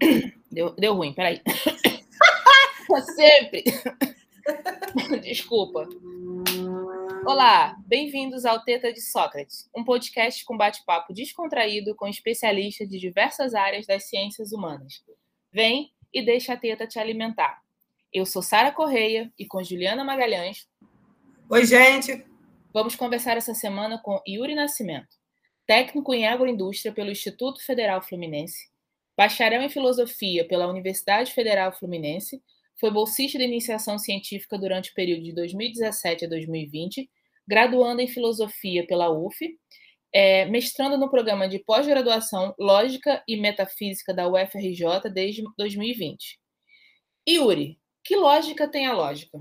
Deu, deu ruim, peraí. Sempre. Desculpa. Olá, bem-vindos ao Teta de Sócrates, um podcast com bate-papo descontraído com especialistas de diversas áreas das ciências humanas. Vem e deixa a teta te alimentar. Eu sou Sara Correia e com Juliana Magalhães. Oi, gente. Vamos conversar essa semana com Yuri Nascimento, técnico em agroindústria pelo Instituto Federal Fluminense, bacharel em filosofia pela Universidade Federal Fluminense, foi bolsista de iniciação científica durante o período de 2017 a 2020, graduando em filosofia pela UF, é, mestrando no programa de pós-graduação Lógica e Metafísica da UFRJ desde 2020. Yuri, que lógica tem a lógica?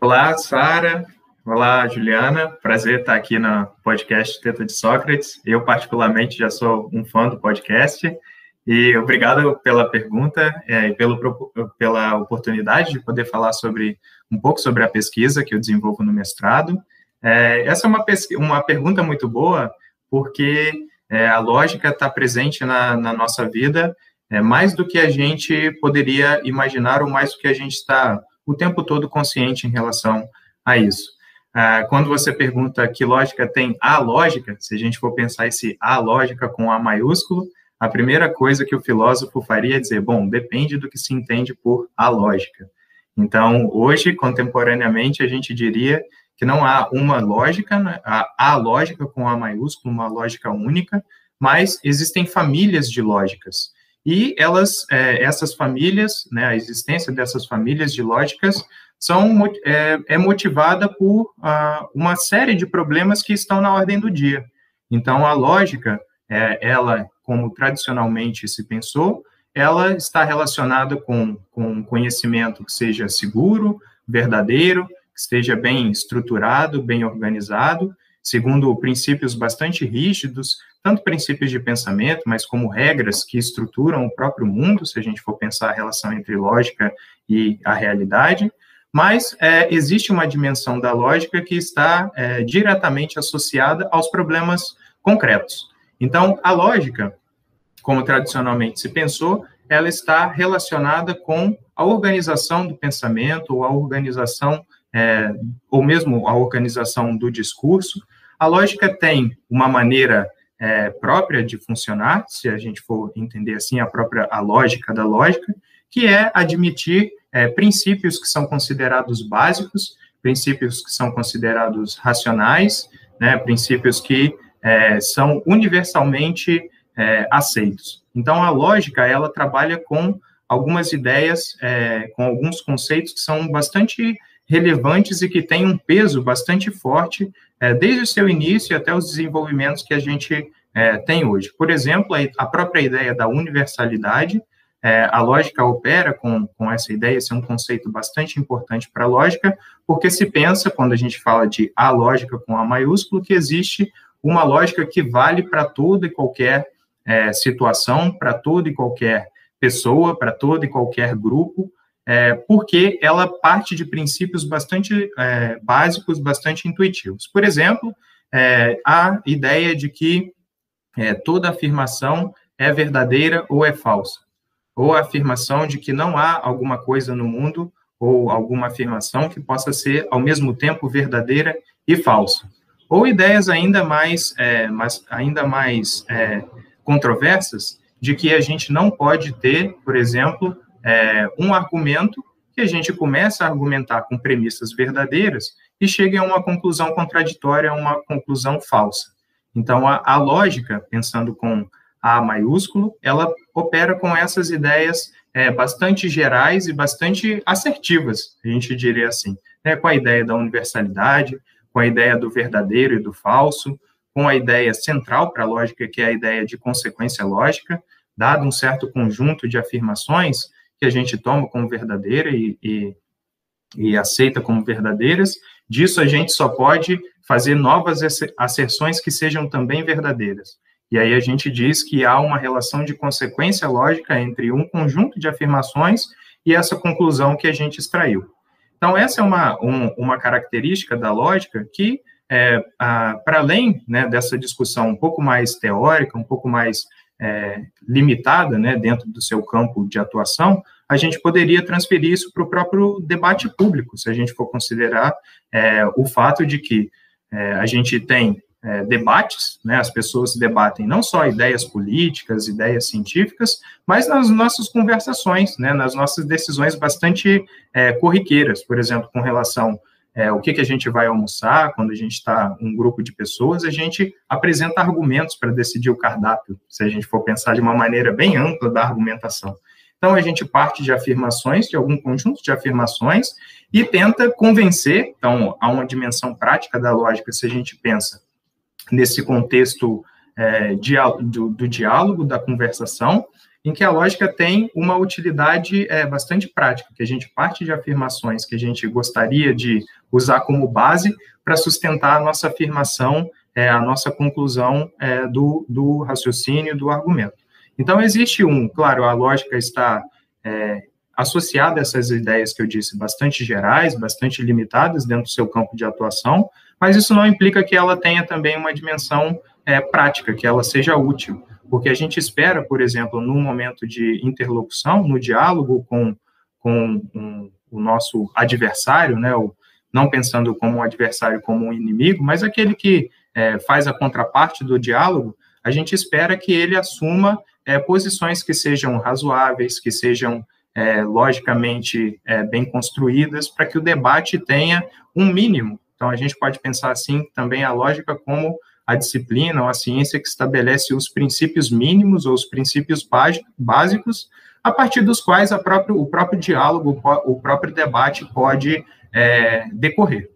Olá, Sara. Olá, Juliana. Prazer estar aqui no podcast Teta de Sócrates. Eu, particularmente, já sou um fã do podcast. E obrigado pela pergunta é, e pelo, pela oportunidade de poder falar sobre um pouco sobre a pesquisa que eu desenvolvo no mestrado. É, essa é uma, uma pergunta muito boa, porque é, a lógica está presente na, na, nossa vida é, mais do que a gente poderia imaginar ou mais do que a gente está o tempo todo consciente em relação a isso. Ah, quando você pergunta que lógica tem a lógica, se a gente for pensar esse a lógica com A maiúsculo, a primeira coisa que o filósofo faria é dizer, bom, depende do que se entende por a lógica. Então, hoje, contemporaneamente, a gente diria que não há uma lógica, né, a, a lógica com A maiúsculo, uma lógica única, mas existem famílias de lógicas. E elas, é, essas famílias, né, a existência dessas famílias de lógicas são, é, é motivada por ah, uma série de problemas que estão na ordem do dia. Então, a lógica, é, ela, como tradicionalmente se pensou, ela está relacionada com, com conhecimento que seja seguro, verdadeiro, que esteja bem estruturado, bem organizado, segundo princípios bastante rígidos, tanto princípios de pensamento, mas como regras que estruturam o próprio mundo, se a gente for pensar a relação entre lógica e a realidade, mas é, existe uma dimensão da lógica que está é, diretamente associada aos problemas concretos. Então, a lógica, como tradicionalmente se pensou, ela está relacionada com a organização do pensamento, ou a organização, é, ou mesmo a organização do discurso. A lógica tem uma maneira é, própria de funcionar, se a gente for entender assim a própria a lógica da lógica, que é admitir é, princípios que são considerados básicos, princípios que são considerados racionais, né, princípios que é, são universalmente é, aceitos. Então, a lógica, ela trabalha com algumas ideias, é, com alguns conceitos que são bastante relevantes e que têm um peso bastante forte é, desde o seu início até os desenvolvimentos que a gente é, tem hoje. Por exemplo, a própria ideia da universalidade, é, a lógica opera com, com essa ideia, esse é um conceito bastante importante para a lógica, porque se pensa, quando a gente fala de a lógica com A maiúsculo, que existe uma lógica que vale para toda e qualquer é, situação, para toda e qualquer pessoa, para todo e qualquer grupo, é, porque ela parte de princípios bastante é, básicos, bastante intuitivos. Por exemplo, é, a ideia de que é, toda afirmação é verdadeira ou é falsa ou a afirmação de que não há alguma coisa no mundo ou alguma afirmação que possa ser ao mesmo tempo verdadeira e falsa, ou ideias ainda mais, é, mais ainda mais é, controversas de que a gente não pode ter, por exemplo, é, um argumento que a gente começa a argumentar com premissas verdadeiras e chega a uma conclusão contraditória, a uma conclusão falsa. Então, a, a lógica, pensando com a maiúsculo, ela opera com essas ideias é, bastante gerais e bastante assertivas, a gente diria assim, né, com a ideia da universalidade, com a ideia do verdadeiro e do falso, com a ideia central para a lógica, que é a ideia de consequência lógica, dado um certo conjunto de afirmações que a gente toma como verdadeira e, e, e aceita como verdadeiras, disso a gente só pode fazer novas asserções que sejam também verdadeiras. E aí a gente diz que há uma relação de consequência lógica entre um conjunto de afirmações e essa conclusão que a gente extraiu. Então, essa é uma, um, uma característica da lógica que, é, para além né, dessa discussão um pouco mais teórica, um pouco mais é, limitada, né, dentro do seu campo de atuação, a gente poderia transferir isso para o próprio debate público, se a gente for considerar é, o fato de que é, a gente tem é, debates, né, as pessoas debatem não só ideias políticas, ideias científicas, mas nas nossas conversações, né, nas nossas decisões bastante é, corriqueiras, por exemplo, com relação é, o que, que a gente vai almoçar, quando a gente está um grupo de pessoas, a gente apresenta argumentos para decidir o cardápio, se a gente for pensar de uma maneira bem ampla da argumentação. Então, a gente parte de afirmações, de algum conjunto de afirmações, e tenta convencer, então, há uma dimensão prática da lógica, se a gente pensa nesse contexto é, do, do, diálogo, da conversação, em que a lógica tem uma utilidade é, bastante prática, que a gente parte de afirmações que a gente gostaria de usar como base para sustentar a nossa afirmação, é, a nossa conclusão é, do, do raciocínio, do argumento. Então, existe um, claro, a lógica está é, associada a essas ideias que eu disse, bastante gerais, bastante limitadas dentro do seu campo de atuação, mas isso não implica que ela tenha também uma dimensão é, prática, que ela seja útil, porque a gente espera, por exemplo, no momento de interlocução, no diálogo com, com um, o nosso adversário, né, não pensando como um adversário como um inimigo, mas aquele que é, faz a contraparte do diálogo, a gente espera que ele assuma é, posições que sejam razoáveis, que sejam é, logicamente é, bem construídas, para que o debate tenha um mínimo então, a gente pode pensar assim também a lógica como a disciplina ou a ciência que estabelece os princípios mínimos ou os princípios básicos, a partir dos quais próprio, o próprio diálogo, o próprio debate pode é, decorrer.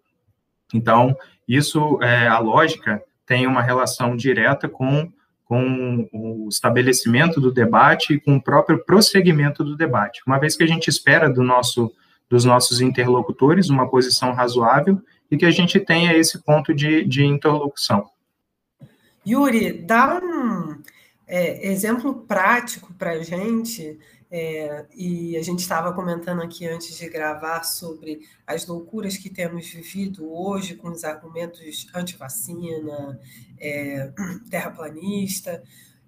Então, isso, é, a lógica tem uma relação direta com, com o estabelecimento do debate e com o próprio prosseguimento do debate. Uma vez que a gente espera do nosso, dos nossos interlocutores uma posição razoável, e que a gente tenha esse ponto de, de interlocução. Yuri, dá um é, exemplo prático para a gente, é, e a gente estava comentando aqui antes de gravar sobre as loucuras que temos vivido hoje com os argumentos anti-vacina, é, terraplanista.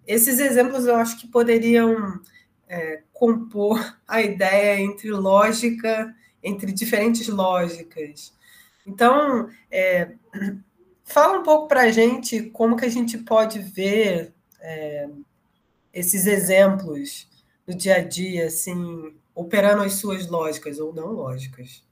Esses exemplos eu acho que poderiam é, compor a ideia entre lógica, entre diferentes lógicas. Então, é, fala um pouco para a gente como que a gente pode ver é, esses exemplos no dia a dia, assim, operando as suas lógicas ou não lógicas.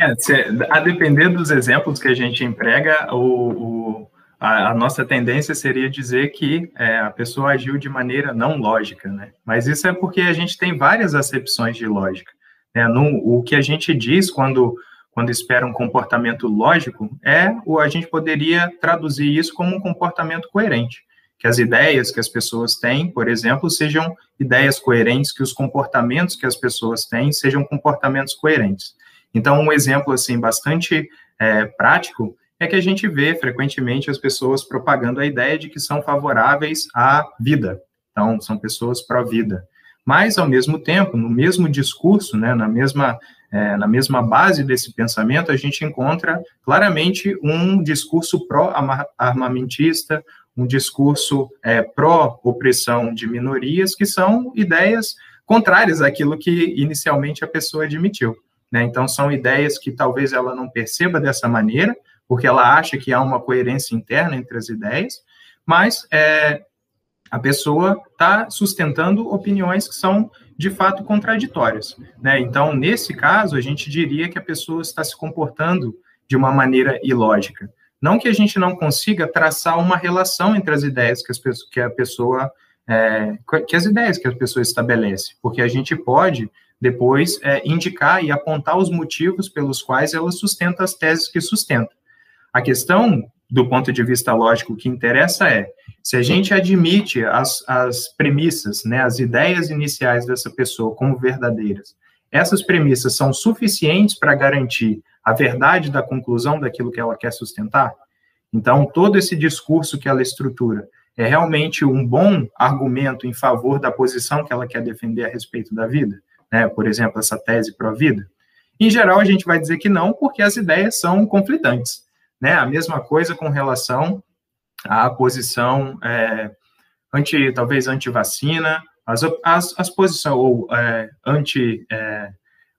É, se, a depender dos exemplos que a gente emprega, o, o a, a, nossa tendência seria dizer que é, a pessoa agiu de maneira não lógica, né? Mas isso é porque a gente tem várias acepções de lógica. Né? No, o que a gente diz quando quando espera um comportamento lógico, é ou a gente poderia traduzir isso como um comportamento coerente. Que as ideias que as pessoas têm, por exemplo, sejam ideias coerentes, que os comportamentos que as pessoas têm sejam comportamentos coerentes. Então, um exemplo assim bastante é, prático é que a gente vê frequentemente as pessoas propagando a ideia de que são favoráveis à vida. Então, são pessoas pró-vida. Mas, ao mesmo tempo, no mesmo discurso, né, na mesma é, na mesma base desse pensamento, a gente encontra claramente um discurso pró-armamentista, um discurso é, pró-opressão de minorias, que são ideias contrárias àquilo que inicialmente a pessoa admitiu. Né? Então, são ideias que talvez ela não perceba dessa maneira, porque ela acha que há uma coerência interna entre as ideias, mas é, a pessoa está sustentando opiniões que são de fato contraditórias. Né? Então, nesse caso, a gente diria que a pessoa está se comportando de uma maneira ilógica. Não que a gente não consiga traçar uma relação entre as ideias que, as, que a pessoa, é, que as ideias que a pessoa estabelece, porque a gente pode depois é, indicar e apontar os motivos pelos quais ela sustenta as teses que sustenta. A questão, do ponto de vista lógico, que interessa é se a gente admite as, as premissas, né, as ideias iniciais dessa pessoa como verdadeiras, essas premissas são suficientes para garantir a verdade da conclusão daquilo que ela quer sustentar? Então, todo esse discurso que ela estrutura é realmente um bom argumento em favor da posição que ela quer defender a respeito da vida? Né? Por exemplo, essa tese pró-vida? Em geral, a gente vai dizer que não, porque as ideias são conflitantes. Né? A mesma coisa com relação a posição é, anti, talvez anti-vacina, as, as, as posições, ou é, anti, é,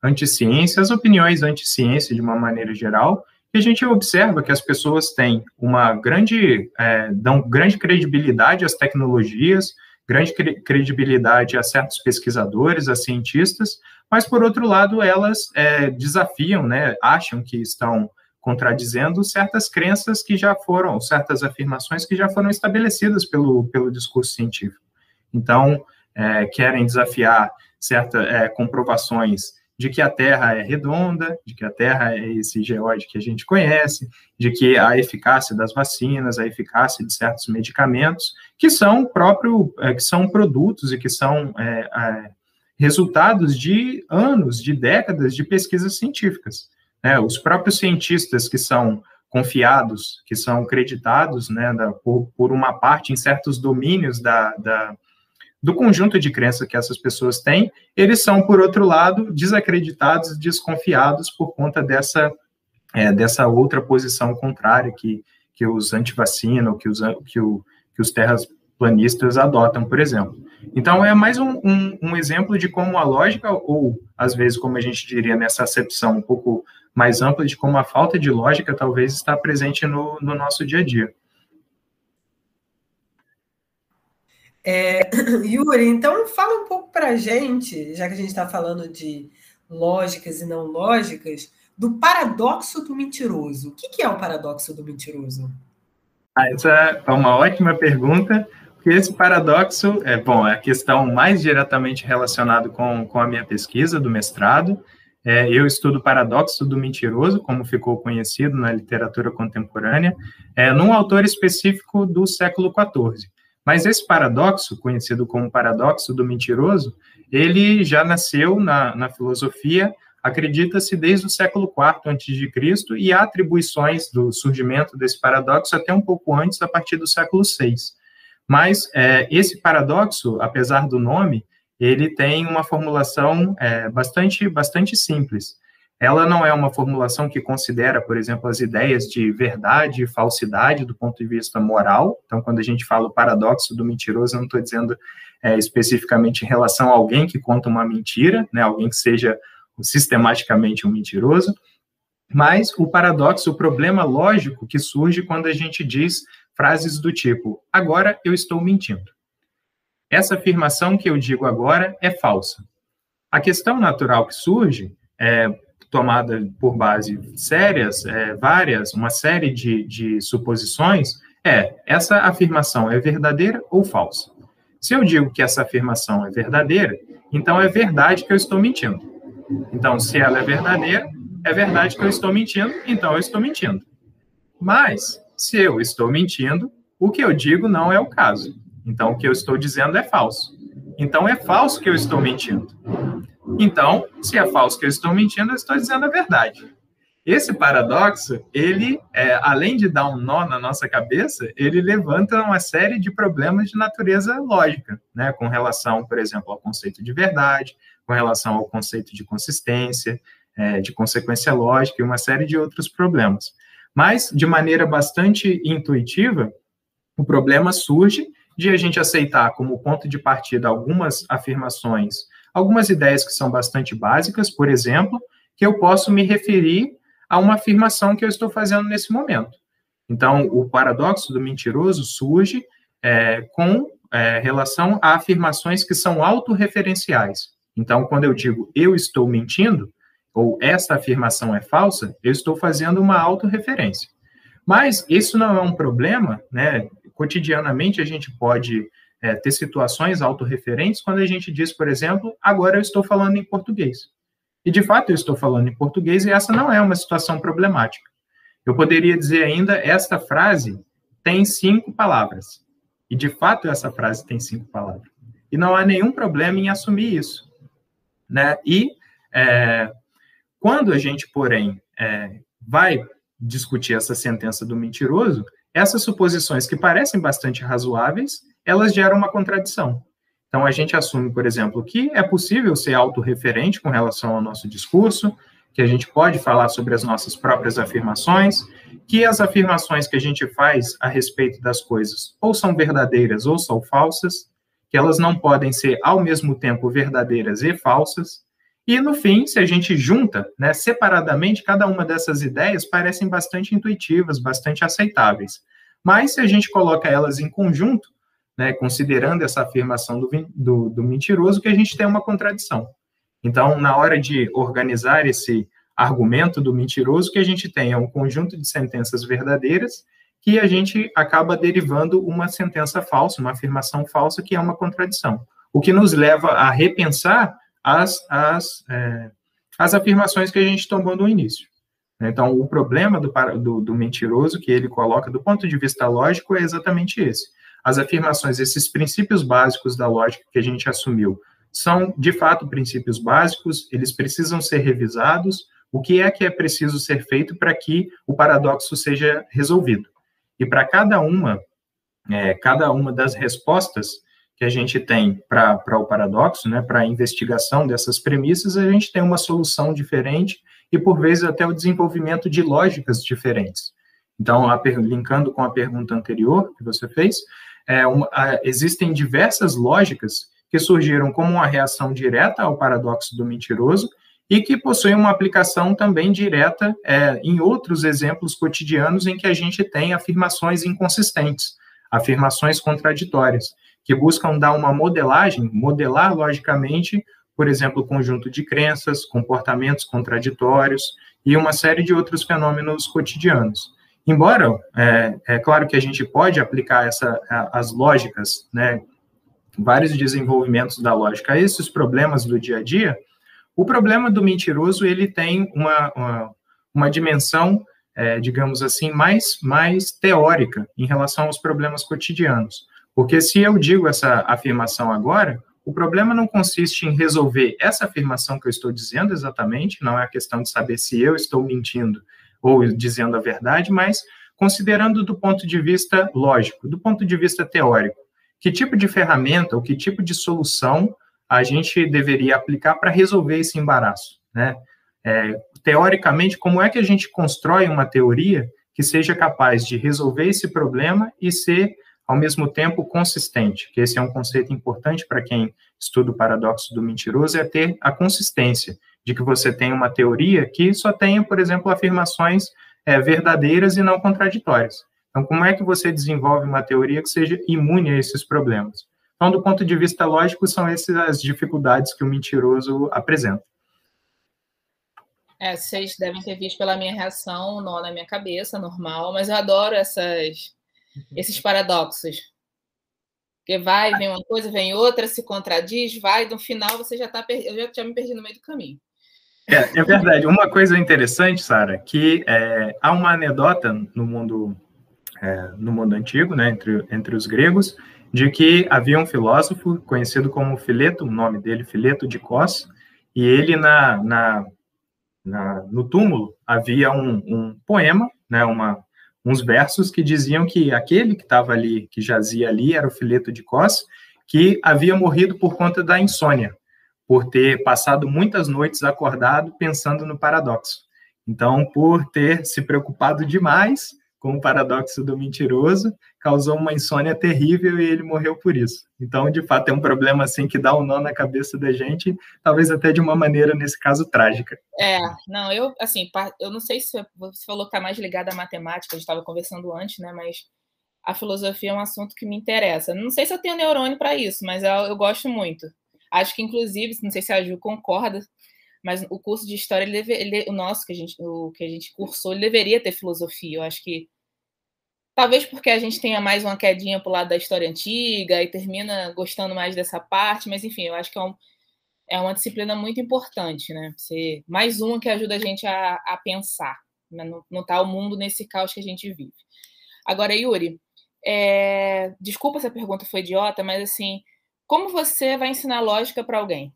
anti-ciência, as opiniões anti-ciência de uma maneira geral, e a gente observa que as pessoas têm uma grande, é, dão grande credibilidade às tecnologias, grande credibilidade a certos pesquisadores, a cientistas, mas, por outro lado, elas é, desafiam, né, acham que estão contradizendo certas crenças que já foram, certas afirmações que já foram estabelecidas pelo, pelo discurso científico. Então, é, querem desafiar certas é, comprovações de que a Terra é redonda, de que a Terra é esse geóide que a gente conhece, de que a eficácia das vacinas, a eficácia de certos medicamentos, que são próprio, é, que são produtos e que são é, é, resultados de anos, de décadas de pesquisas científicas. Né? Os próprios cientistas que são confiados, que são creditados né, da, por, por, uma parte em certos domínios da, da, do conjunto de crenças que essas pessoas têm, eles são, por outro lado, desacreditados, desconfiados por conta dessa, é, dessa outra posição contrária que, que os antivacina, que os, que, o, que os terraplanistas adotam, por exemplo. Então, é mais um, um, um, exemplo de como a lógica, ou às vezes, como a gente diria nessa acepção um pouco mais ampla, de como a falta de lógica talvez está presente no, no nosso dia a dia. É, Yuri, então fala um pouco para a gente, já que a gente está falando de lógicas e não lógicas, do paradoxo do mentiroso. O que, que é o paradoxo do mentiroso? Ah, essa é uma ótima pergunta, porque esse paradoxo é, bom, é a questão mais diretamente relacionada com, com a minha pesquisa do mestrado. É, eu estudo o paradoxo do mentiroso, como ficou conhecido na literatura contemporânea, é, num autor específico do século XIV. Mas esse paradoxo, conhecido como paradoxo do mentiroso, ele já nasceu na, na filosofia, acredita-se desde o século IV a.C., e há atribuições do surgimento desse paradoxo até um pouco antes, a partir do século VI. Mas é, esse paradoxo, apesar do nome, ele tem uma formulação é, bastante, bastante simples. Ela não é uma formulação que considera, por exemplo, as ideias de verdade e falsidade do ponto de vista moral. Então, quando a gente fala o paradoxo do mentiroso, eu não estou dizendo é, especificamente em relação a alguém que conta uma mentira, né, alguém que seja sistematicamente um mentiroso, mas o paradoxo, o problema lógico que surge quando a gente diz frases do tipo: agora eu estou mentindo. Essa afirmação que eu digo agora é falsa. A questão natural que surge é, tomada por base sérias, é, várias, uma série de, de suposições, é essa afirmação é verdadeira ou falsa? Se eu digo que essa afirmação é verdadeira, então é verdade que eu estou mentindo. Então, se ela é verdadeira, é verdade que eu estou mentindo, então eu estou mentindo. Mas, se eu estou mentindo, o que eu digo não é o caso. Então, o que eu estou dizendo é falso. Então, é falso que eu estou mentindo. Então, se é falso que eu estou mentindo, eu estou dizendo a verdade. Esse paradoxo, ele, é, além de dar um nó na nossa cabeça, ele levanta uma série de problemas de natureza lógica, né, com relação, por exemplo, ao conceito de verdade, com relação ao conceito de consistência, é, de consequência lógica e uma série de outros problemas. Mas, de maneira bastante intuitiva, o problema surge de a gente aceitar como ponto de partida algumas afirmações algumas ideias que são bastante básicas, por exemplo, que eu posso me referir a uma afirmação que eu estou fazendo nesse momento. Então, o paradoxo do mentiroso surge é, com é, relação a afirmações que são autorreferenciais. Então, quando eu digo eu estou mentindo, ou essa afirmação é falsa, eu estou fazendo uma autorreferência. Mas isso não é um problema, né? Cotidianamente a gente pode é, ter situações autorreferentes quando a gente diz, por exemplo, agora eu estou falando em português. E de fato eu estou falando em português e essa não é uma situação problemática. Eu poderia dizer ainda, esta frase tem cinco palavras. E de fato essa frase tem cinco palavras. E não há nenhum problema em assumir isso. Né? E é, quando a gente, porém, é, vai discutir essa sentença do mentiroso, essas suposições que parecem bastante razoáveis, elas geram uma contradição. Então, a gente assume, por exemplo, que é possível ser autorreferente com relação ao nosso discurso, que a gente pode falar sobre as nossas próprias afirmações, que as afirmações que a gente faz a respeito das coisas ou são verdadeiras ou são falsas, que elas não podem ser ao mesmo tempo verdadeiras e falsas. E no fim, se a gente junta, né, separadamente, cada uma dessas ideias parecem bastante intuitivas, bastante aceitáveis. Mas se a gente coloca elas em conjunto, né, considerando essa afirmação do, do, do mentiroso, que a gente tem uma contradição. Então, na hora de organizar esse argumento do mentiroso, que a gente tem é um conjunto de sentenças verdadeiras que a gente acaba derivando uma sentença falsa, uma afirmação falsa, que é uma contradição. O que nos leva a repensar as, as, é, as afirmações que a gente tomou no início. Então, o problema do, do, do mentiroso que ele coloca do ponto de vista lógico é exatamente esse as afirmações, esses princípios básicos da lógica que a gente assumiu, são de fato princípios básicos, eles precisam ser revisados. O que é que é preciso ser feito para que o paradoxo seja resolvido? E para cada uma, é, cada uma das respostas que a gente tem para o paradoxo, né, para a investigação dessas premissas, a gente tem uma solução diferente e, por vezes, até o desenvolvimento de lógicas diferentes. Então, a, linkando com a pergunta anterior que você fez, é, uma, a, existem diversas lógicas que surgiram como uma reação direta ao paradoxo do mentiroso e que possuem uma aplicação também direta é, em outros exemplos cotidianos em que a gente tem afirmações inconsistentes, afirmações contraditórias, que buscam dar uma modelagem, modelar logicamente, por exemplo, o conjunto de crenças, comportamentos contraditórios e uma série de outros fenômenos cotidianos. Embora, é, é claro que a gente pode aplicar essa, as lógicas, né, vários desenvolvimentos da lógica a esses problemas do dia a dia, o problema do mentiroso, ele tem uma, uma, uma dimensão, é, digamos assim, mais, mais teórica em relação aos problemas cotidianos. Porque se eu digo essa afirmação agora, o problema não consiste em resolver essa afirmação que eu estou dizendo exatamente, não é a questão de saber se eu estou mentindo ou dizendo a verdade, mas considerando do ponto de vista lógico, do ponto de vista teórico, que tipo de ferramenta ou que tipo de solução a gente deveria aplicar para resolver esse embaraço, né? É, teoricamente, como é que a gente constrói uma teoria que seja capaz de resolver esse problema e ser, ao mesmo tempo, consistente? Que esse é um conceito importante para quem estuda o paradoxo do mentiroso, é ter a consistência de que você tem uma teoria que só tenha, por exemplo, afirmações é, verdadeiras e não contraditórias. Então, como é que você desenvolve uma teoria que seja imune a esses problemas? Então, do ponto de vista lógico, são essas as dificuldades que o mentiroso apresenta. É, vocês devem ter visto pela minha reação, nó na minha cabeça, normal, mas eu adoro essas, esses paradoxos. Porque vai, vem uma coisa, vem outra, se contradiz, vai, no final você já está eu já, já me perdi no meio do caminho. É, é verdade. Uma coisa interessante, Sara, que é, há uma anedota no mundo é, no mundo antigo, né, entre, entre os gregos, de que havia um filósofo conhecido como Fileto, o nome dele Fileto de Cos, e ele na, na, na no túmulo havia um, um poema, né, uma, uns versos que diziam que aquele que estava ali, que jazia ali, era o Fileto de Cos, que havia morrido por conta da insônia por ter passado muitas noites acordado pensando no paradoxo. Então, por ter se preocupado demais com o paradoxo do mentiroso, causou uma insônia terrível e ele morreu por isso. Então, de fato, é um problema assim que dá um nó na cabeça da gente, talvez até de uma maneira nesse caso trágica. É, não, eu assim, eu não sei se você falou que está mais ligado à matemática, a gente estava conversando antes, né, mas a filosofia é um assunto que me interessa. Não sei se eu tenho neurônio para isso, mas eu, eu gosto muito. Acho que, inclusive, não sei se a Ju concorda, mas o curso de história, ele ele, o nosso, que a, gente, o que a gente cursou, ele deveria ter filosofia. Eu acho que. Talvez porque a gente tenha mais uma quedinha para o lado da história antiga e termina gostando mais dessa parte, mas enfim, eu acho que é, um, é uma disciplina muito importante, né? Ser mais uma que ajuda a gente a, a pensar, né? não, não tá o mundo nesse caos que a gente vive. Agora, Yuri, é... desculpa se a pergunta foi idiota, mas assim, como você vai ensinar lógica para alguém?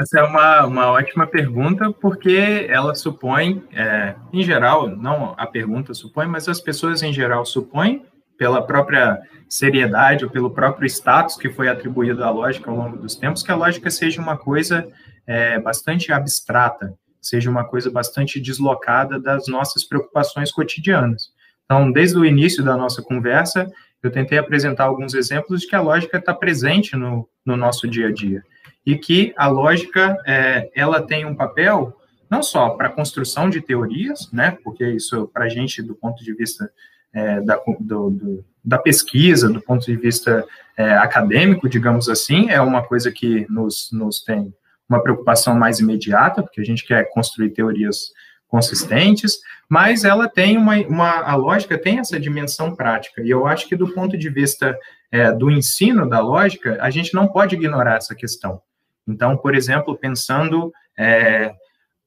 Essa é uma, uma ótima pergunta, porque ela supõe, é, em geral, não a pergunta supõe, mas as pessoas em geral supõem, pela própria seriedade ou pelo próprio status que foi atribuído à lógica ao longo dos tempos, que a lógica seja uma coisa é, bastante abstrata, seja uma coisa bastante deslocada das nossas preocupações cotidianas. Então, desde o início da nossa conversa, eu tentei apresentar alguns exemplos de que a lógica está presente no, no nosso dia a dia e que a lógica é, ela tem um papel não só para a construção de teorias, né, porque isso para a gente do ponto de vista é, da, do, do, da pesquisa, do ponto de vista é, acadêmico, digamos assim, é uma coisa que nos, nos tem uma preocupação mais imediata, porque a gente quer construir teorias consistentes, mas ela tem uma, uma a lógica tem essa dimensão prática, e eu acho que do ponto de vista é, do ensino da lógica, a gente não pode ignorar essa questão. Então, por exemplo, pensando é,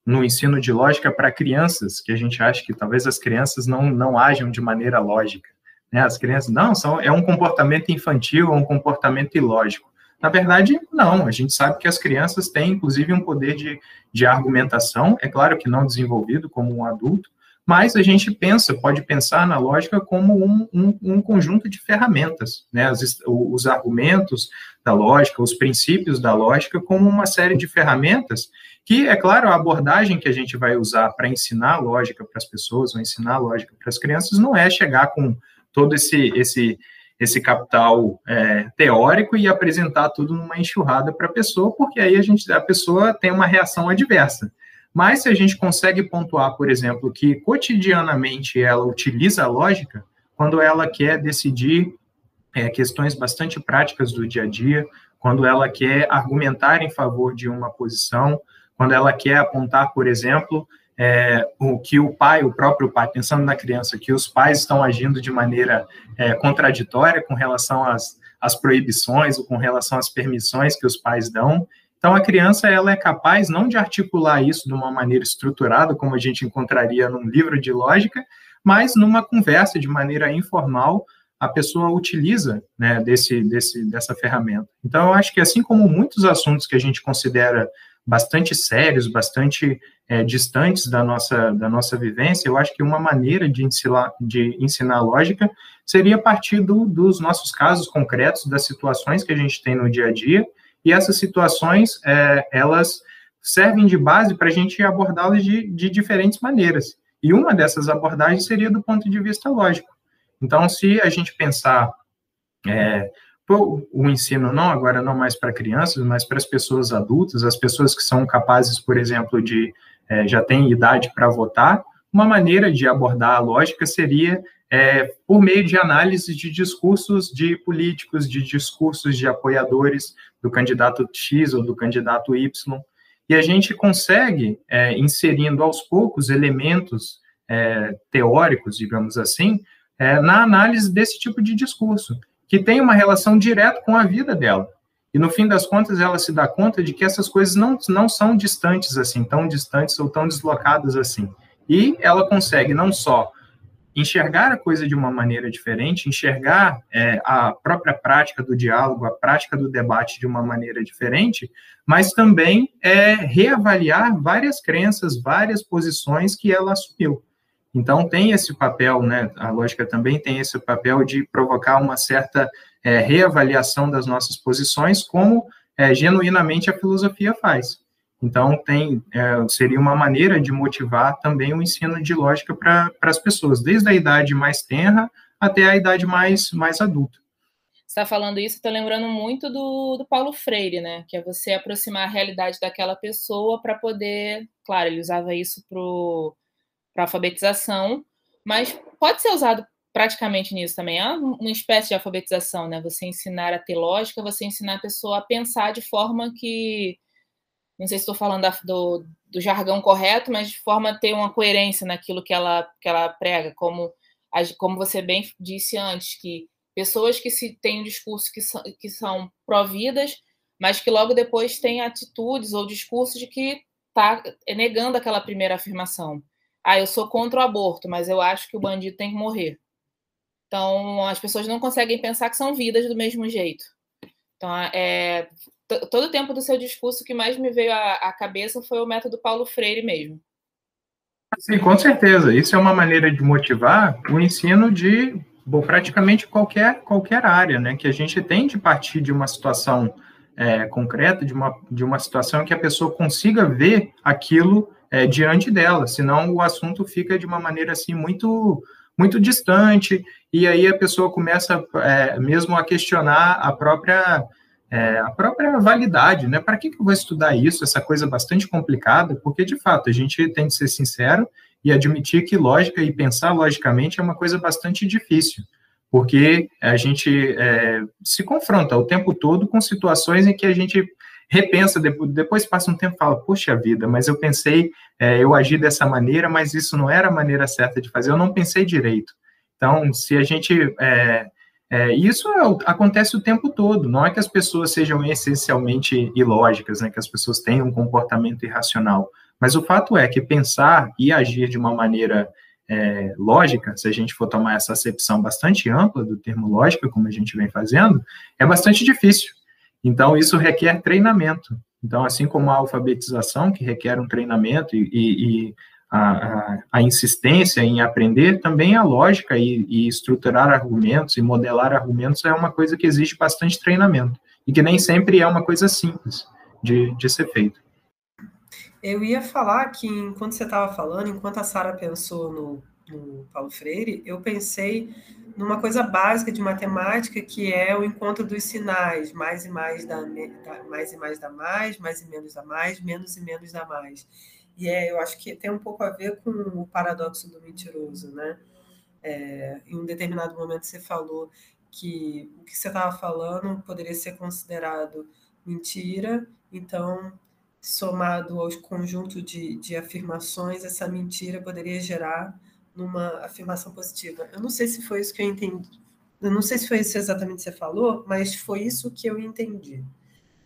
no ensino de lógica para crianças, que a gente acha que talvez as crianças não, não ajam de maneira lógica. Né? As crianças, não, são, é um comportamento infantil, é um comportamento ilógico. Na verdade, não. A gente sabe que as crianças têm, inclusive, um poder de, de argumentação, é claro que não desenvolvido como um adulto, mas a gente pensa, pode pensar na lógica como um, um, um conjunto de ferramentas, né? Os, os argumentos da lógica, os princípios da lógica, como uma série de ferramentas que, é claro, a abordagem que a gente vai usar para ensinar lógica para as pessoas, ou ensinar lógica para as crianças, não é chegar com todo esse, esse esse capital é, teórico e apresentar tudo numa enxurrada para a pessoa, porque aí a gente a pessoa tem uma reação adversa. Mas se a gente consegue pontuar, por exemplo, que cotidianamente ela utiliza a lógica, quando ela quer decidir é, questões bastante práticas do dia a dia, quando ela quer argumentar em favor de uma posição, quando ela quer apontar, por exemplo, é, o que o pai, o próprio pai, pensando na criança, que os pais estão agindo de maneira é, contraditória com relação às, às proibições ou com relação às permissões que os pais dão. Então, a criança ela é capaz não de articular isso de uma maneira estruturada, como a gente encontraria num livro de lógica, mas numa conversa de maneira informal, a pessoa utiliza né, desse, desse, dessa ferramenta. Então, eu acho que assim como muitos assuntos que a gente considera bastante sérios, bastante é, distantes da nossa, da nossa vivência, eu acho que uma maneira de ensinar, de ensinar lógica seria a partir do, dos nossos casos concretos, das situações que a gente tem no dia a dia, e essas situações, é, elas servem de base para a gente abordá-las de, de diferentes maneiras. E uma dessas abordagens seria do ponto de vista lógico. Então, se a gente pensar é, o ensino não agora não mais para crianças, mas para as pessoas adultas, as pessoas que são capazes, por exemplo, de é, já têm idade para votar, uma maneira de abordar a lógica seria é, por meio de análise de discursos de políticos, de discursos de apoiadores do candidato X ou do candidato Y, e a gente consegue, é, inserindo aos poucos elementos é, teóricos, digamos assim, é, na análise desse tipo de discurso que tem uma relação direta com a vida dela. E no fim das contas, ela se dá conta de que essas coisas não, não são distantes assim, tão distantes ou tão deslocadas assim. E ela consegue não só enxergar a coisa de uma maneira diferente, enxergar é, a própria prática do diálogo, a prática do debate de uma maneira diferente, mas também é, reavaliar várias crenças, várias posições que ela assumiu. Então, tem esse papel, né, a lógica também tem esse papel de provocar uma certa é, reavaliação das nossas posições, como é, genuinamente a filosofia faz. Então, tem, é, seria uma maneira de motivar também o ensino de lógica para as pessoas, desde a idade mais tenra até a idade mais, mais adulta. Você está falando isso, estou lembrando muito do, do Paulo Freire, né? Que é você aproximar a realidade daquela pessoa para poder. Claro, ele usava isso para alfabetização, mas pode ser usado praticamente nisso também. É uma espécie de alfabetização, né? Você ensinar a ter lógica, você ensinar a pessoa a pensar de forma que. Não sei se estou falando da, do, do jargão correto, mas de forma a ter uma coerência naquilo que ela, que ela prega, como, como você bem disse antes, que pessoas que se têm um discurso que são, que são pró-vidas, mas que logo depois têm atitudes ou discursos de que está negando aquela primeira afirmação ah, eu sou contra o aborto, mas eu acho que o bandido tem que morrer. Então, as pessoas não conseguem pensar que são vidas do mesmo jeito. Então, é, todo o tempo do seu discurso que mais me veio à, à cabeça foi o método Paulo Freire mesmo. Sim, com certeza. Isso é uma maneira de motivar o ensino de bom, praticamente qualquer, qualquer área, né? Que a gente tem de partir de uma situação é, concreta, de uma, de uma situação que a pessoa consiga ver aquilo é, diante dela, senão o assunto fica de uma maneira assim muito muito distante e aí a pessoa começa é, mesmo a questionar a própria é, a própria validade, né? Para que, que eu vou estudar isso, essa coisa bastante complicada? Porque, de fato, a gente tem que ser sincero e admitir que lógica e pensar logicamente é uma coisa bastante difícil, porque a gente é, se confronta o tempo todo com situações em que a gente repensa, depois, passa um tempo e fala, puxa vida, mas eu pensei, é, eu agi dessa maneira, mas isso não era a maneira certa de fazer, eu não pensei direito. Então, se a gente é, é, isso é, acontece o tempo todo, não é que as pessoas sejam essencialmente ilógicas, né, que as pessoas tenham um comportamento irracional, mas o fato é que pensar e agir de uma maneira é, lógica, se a gente for tomar essa acepção bastante ampla do termo lógica, como a gente vem fazendo, é bastante difícil. Então, isso requer treinamento. Então, assim como a alfabetização, que requer um treinamento e, e, e a, a, insistência em aprender, também a lógica e, e, estruturar argumentos e modelar argumentos é uma coisa que exige bastante treinamento e que nem sempre é uma coisa simples de, de ser feito. Eu ia falar que enquanto você estava falando, enquanto a Sara pensou no, no Paulo Freire, eu pensei numa coisa básica de matemática que é o encontro dos sinais, mais e mais dá, mais e mais dá mais, mais e menos dá mais, menos e menos dá mais. E é, eu acho que tem um pouco a ver com o paradoxo do mentiroso, né? É, em um determinado momento você falou que o que você estava falando poderia ser considerado mentira, então, somado aos conjuntos de, de afirmações, essa mentira poderia gerar numa afirmação positiva. Eu não sei se foi isso que eu entendi. Eu não sei se foi isso exatamente que você falou, mas foi isso que eu entendi.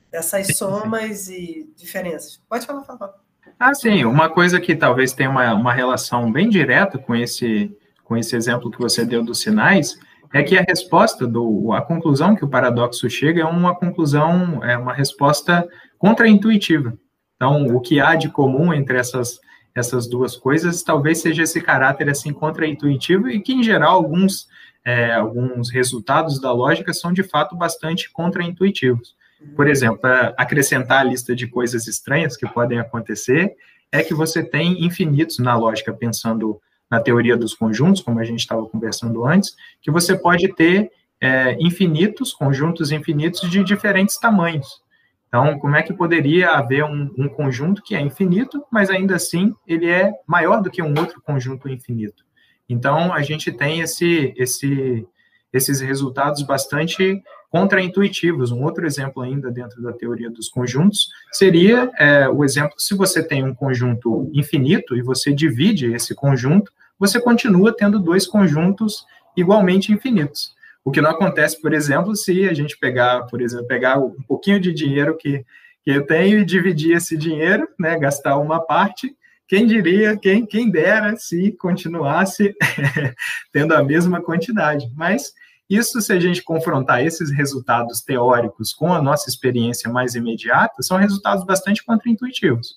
Dessas somas e diferenças. Pode falar, falar. Ah, sim, uma coisa que talvez tenha uma, uma relação bem direta com esse, com esse exemplo que você deu dos sinais, é que a resposta do a conclusão que o paradoxo chega é uma conclusão, é uma resposta contraintuitiva. Então, o que há de comum entre essas essas duas coisas talvez seja esse caráter assim contraintuitivo e que em geral alguns é, alguns resultados da lógica são de fato bastante contraintuitivos. Por exemplo, acrescentar a lista de coisas estranhas que podem acontecer é que você tem infinitos na lógica, pensando na teoria dos conjuntos, como a gente estava conversando antes, que você pode ter é, infinitos, conjuntos infinitos de diferentes tamanhos. Então, como é que poderia haver um, um, conjunto que é infinito, mas ainda assim ele é maior do que um outro conjunto infinito? Então, a gente tem esse, esse, esses resultados bastante contraintuitivos. Um outro exemplo ainda dentro da teoria dos conjuntos seria é, o exemplo se você tem um conjunto infinito e você divide esse conjunto, você continua tendo dois conjuntos igualmente infinitos. O que não acontece, por exemplo, se a gente pegar, por exemplo, pegar um pouquinho de dinheiro que, que eu tenho e dividir esse dinheiro, né, gastar uma parte, quem diria, quem, quem dera se continuasse tendo a mesma quantidade. Mas isso, se a gente confrontar esses resultados teóricos com a nossa experiência mais imediata, são resultados bastante contraintuitivos.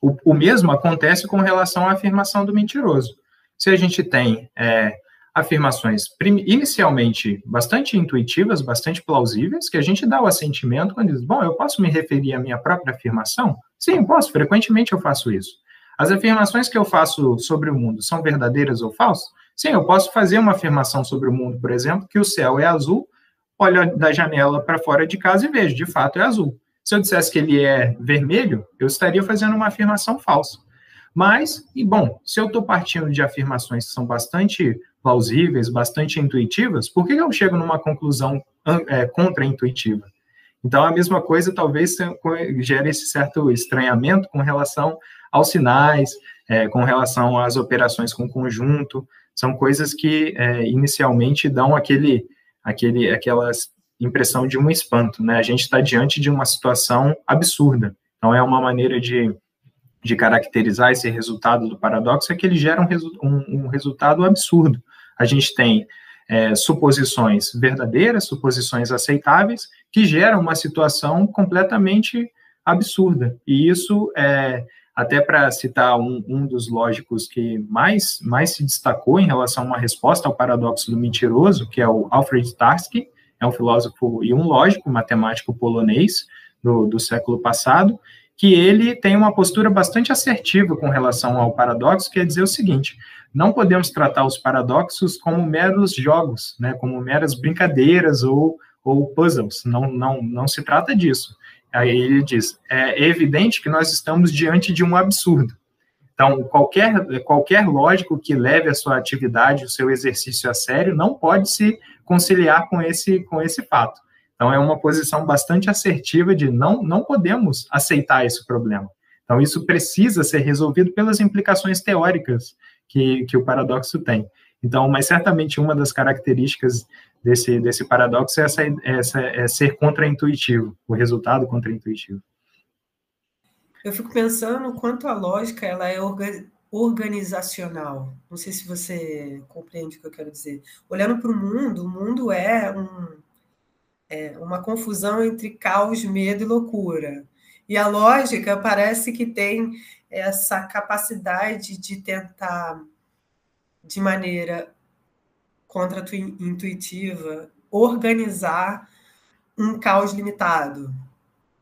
O, o mesmo acontece com relação à afirmação do mentiroso. Se a gente tem é, afirmações inicialmente bastante intuitivas, bastante plausíveis, que a gente dá o assentimento quando diz, bom, eu posso me referir à minha própria afirmação? Sim, posso, frequentemente eu faço isso. As afirmações que eu faço sobre o mundo são verdadeiras ou falsas? Sim, eu posso fazer uma afirmação sobre o mundo, por exemplo, que o céu é azul, olho da janela para fora de casa e vejo, de fato é azul. Se eu dissesse que ele é vermelho, eu estaria fazendo uma afirmação falsa. Mas, e bom, se eu estou partindo de afirmações que são bastante plausíveis, bastante intuitivas, por que eu chego numa conclusão é, contra-intuitiva? Então, a mesma coisa talvez gere esse certo estranhamento com relação aos sinais, é, com relação às operações com conjunto, são coisas que é, inicialmente dão aquele, aquele, aquela impressão de um espanto, né? A gente está diante de uma situação absurda. Então, é uma maneira de, de caracterizar esse resultado do paradoxo é que ele gera um, resu um, um resultado absurdo. A gente tem é, suposições verdadeiras, suposições aceitáveis, que geram uma situação completamente absurda. E isso é, até para citar um, um, dos lógicos que mais, mais se destacou em relação a uma resposta ao paradoxo do mentiroso, que é o Alfred Tarski, é um filósofo e um lógico matemático polonês do, do século passado, que ele tem uma postura bastante assertiva com relação ao paradoxo, que é dizer o seguinte: não podemos tratar os paradoxos como meros jogos, né, como meras brincadeiras ou, ou puzzles. Não, não, não se trata disso. Aí ele diz: é evidente que nós estamos diante de um absurdo. Então, qualquer, qualquer lógico que leve a sua atividade, o seu exercício a sério, não pode se conciliar com esse, com esse fato. Então, é uma posição bastante assertiva de não, não podemos aceitar esse problema. Então, isso precisa ser resolvido pelas implicações teóricas que, que o paradoxo tem. Então, mas certamente uma das características desse, desse paradoxo é, essa, essa, é ser contraintuitivo, o resultado contraintuitivo. Eu fico pensando quanto a lógica ela é organizacional. Não sei se você compreende o que eu quero dizer. Olhando para o mundo, o mundo é um, é, uma confusão entre caos, medo e loucura. E a lógica parece que tem essa capacidade de tentar, de maneira contra-intuitiva, organizar um caos limitado.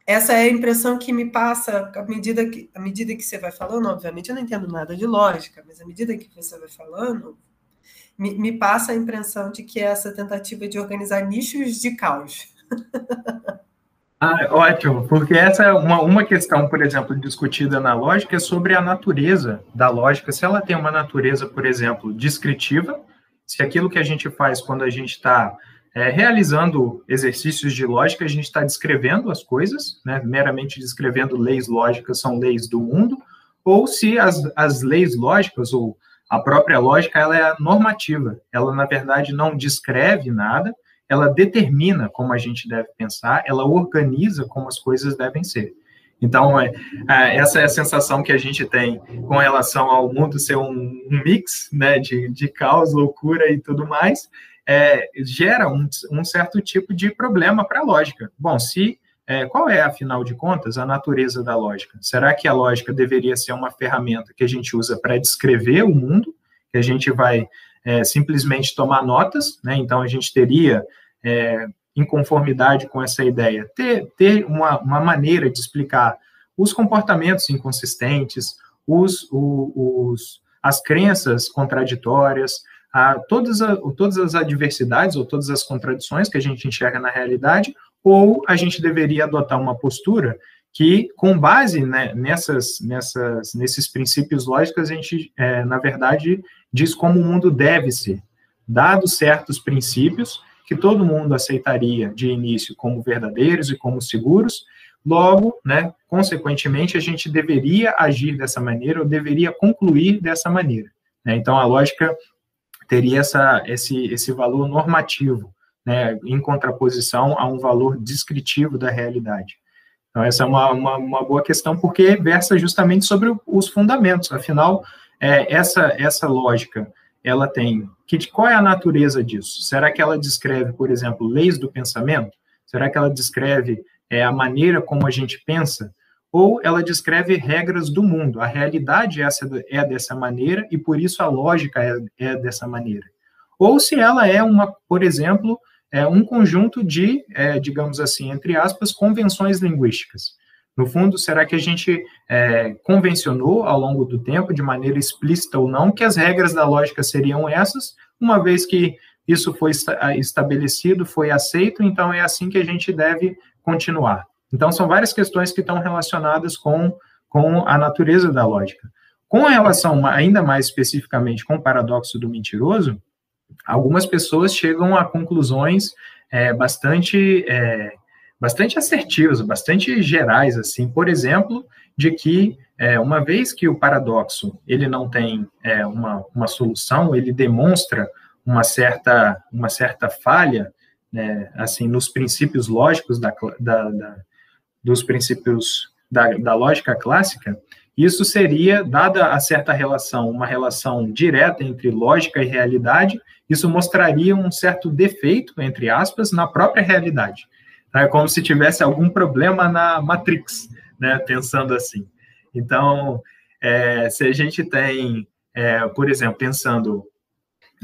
Essa é a impressão que me passa à medida que, à medida que você vai falando. Obviamente, eu não entendo nada de lógica, mas à medida que você vai falando, me, me passa a impressão de que é essa tentativa de organizar nichos de caos. Ah, ótimo, porque essa é uma, uma questão, por exemplo, discutida na lógica é sobre a natureza da lógica. Se ela tem uma natureza, por exemplo, descritiva, se aquilo que a gente faz quando a gente está é, realizando exercícios de lógica, a gente está descrevendo as coisas, né, meramente descrevendo leis lógicas, são leis do mundo, ou se as, as leis lógicas, ou a própria lógica, ela é normativa, ela, na verdade, não descreve nada, ela determina como a gente deve pensar, ela organiza como as coisas devem ser. Então, é, é, essa é a sensação que a gente tem com relação ao mundo ser um, um mix né, de, de caos, loucura e tudo mais, é, gera um, um, certo tipo de problema para a lógica. Bom, se é, qual é, afinal de contas, a natureza da lógica? Será que a lógica deveria ser uma ferramenta que a gente usa para descrever o mundo, que a gente vai é, simplesmente tomar notas, né? Então a gente teria é, em conformidade com essa ideia, ter, ter uma, uma maneira de explicar os comportamentos inconsistentes, os, os, as crenças contraditórias, a, todas, a, todas as adversidades ou todas as contradições que a gente enxerga na realidade, ou a gente deveria adotar uma postura que, com base né, nessas, nessas, nesses princípios lógicos, a gente, é, na verdade, diz como o mundo deve ser. Dados certos princípios, que todo mundo aceitaria de início como verdadeiros e como seguros, logo, né, consequentemente, a gente deveria agir dessa maneira ou deveria concluir dessa maneira. Né? Então, a lógica teria essa, esse, esse valor normativo, né, em contraposição a um valor descritivo da realidade. Então, essa é uma, uma, uma boa questão, porque versa justamente sobre os fundamentos. Afinal, é, essa, essa lógica ela tem? Que, qual é a natureza disso? Será que ela descreve, por exemplo, leis do pensamento? Será que ela descreve é, a maneira como a gente pensa? Ou ela descreve regras do mundo? A realidade é, essa, é dessa maneira e por isso a lógica é, é dessa maneira. Ou se ela é uma, por exemplo, é um conjunto de, é, digamos assim, entre aspas, convenções linguísticas. No fundo, será que a gente é, convencionou ao longo do tempo, de maneira explícita ou não, que as regras da lógica seriam essas, uma vez que isso foi estabelecido, foi aceito, então é assim que a gente deve continuar. Então, são várias questões que estão relacionadas com, com a natureza da lógica. Com relação, ainda mais especificamente, com o paradoxo do mentiroso, algumas pessoas chegam a conclusões é, bastante é, bastante assertivos, bastante gerais, assim, por exemplo, de que é, uma vez que o paradoxo ele não tem é, uma, uma solução, ele demonstra uma certa, uma certa falha, né, assim, nos princípios lógicos da, da, da dos princípios da, da lógica clássica, isso seria, dada a certa relação, uma relação direta entre lógica e realidade, isso mostraria um certo defeito, entre aspas, na própria realidade. É como se tivesse algum problema na Matrix, né? Pensando assim. Então, é, se a gente tem, é, por exemplo, pensando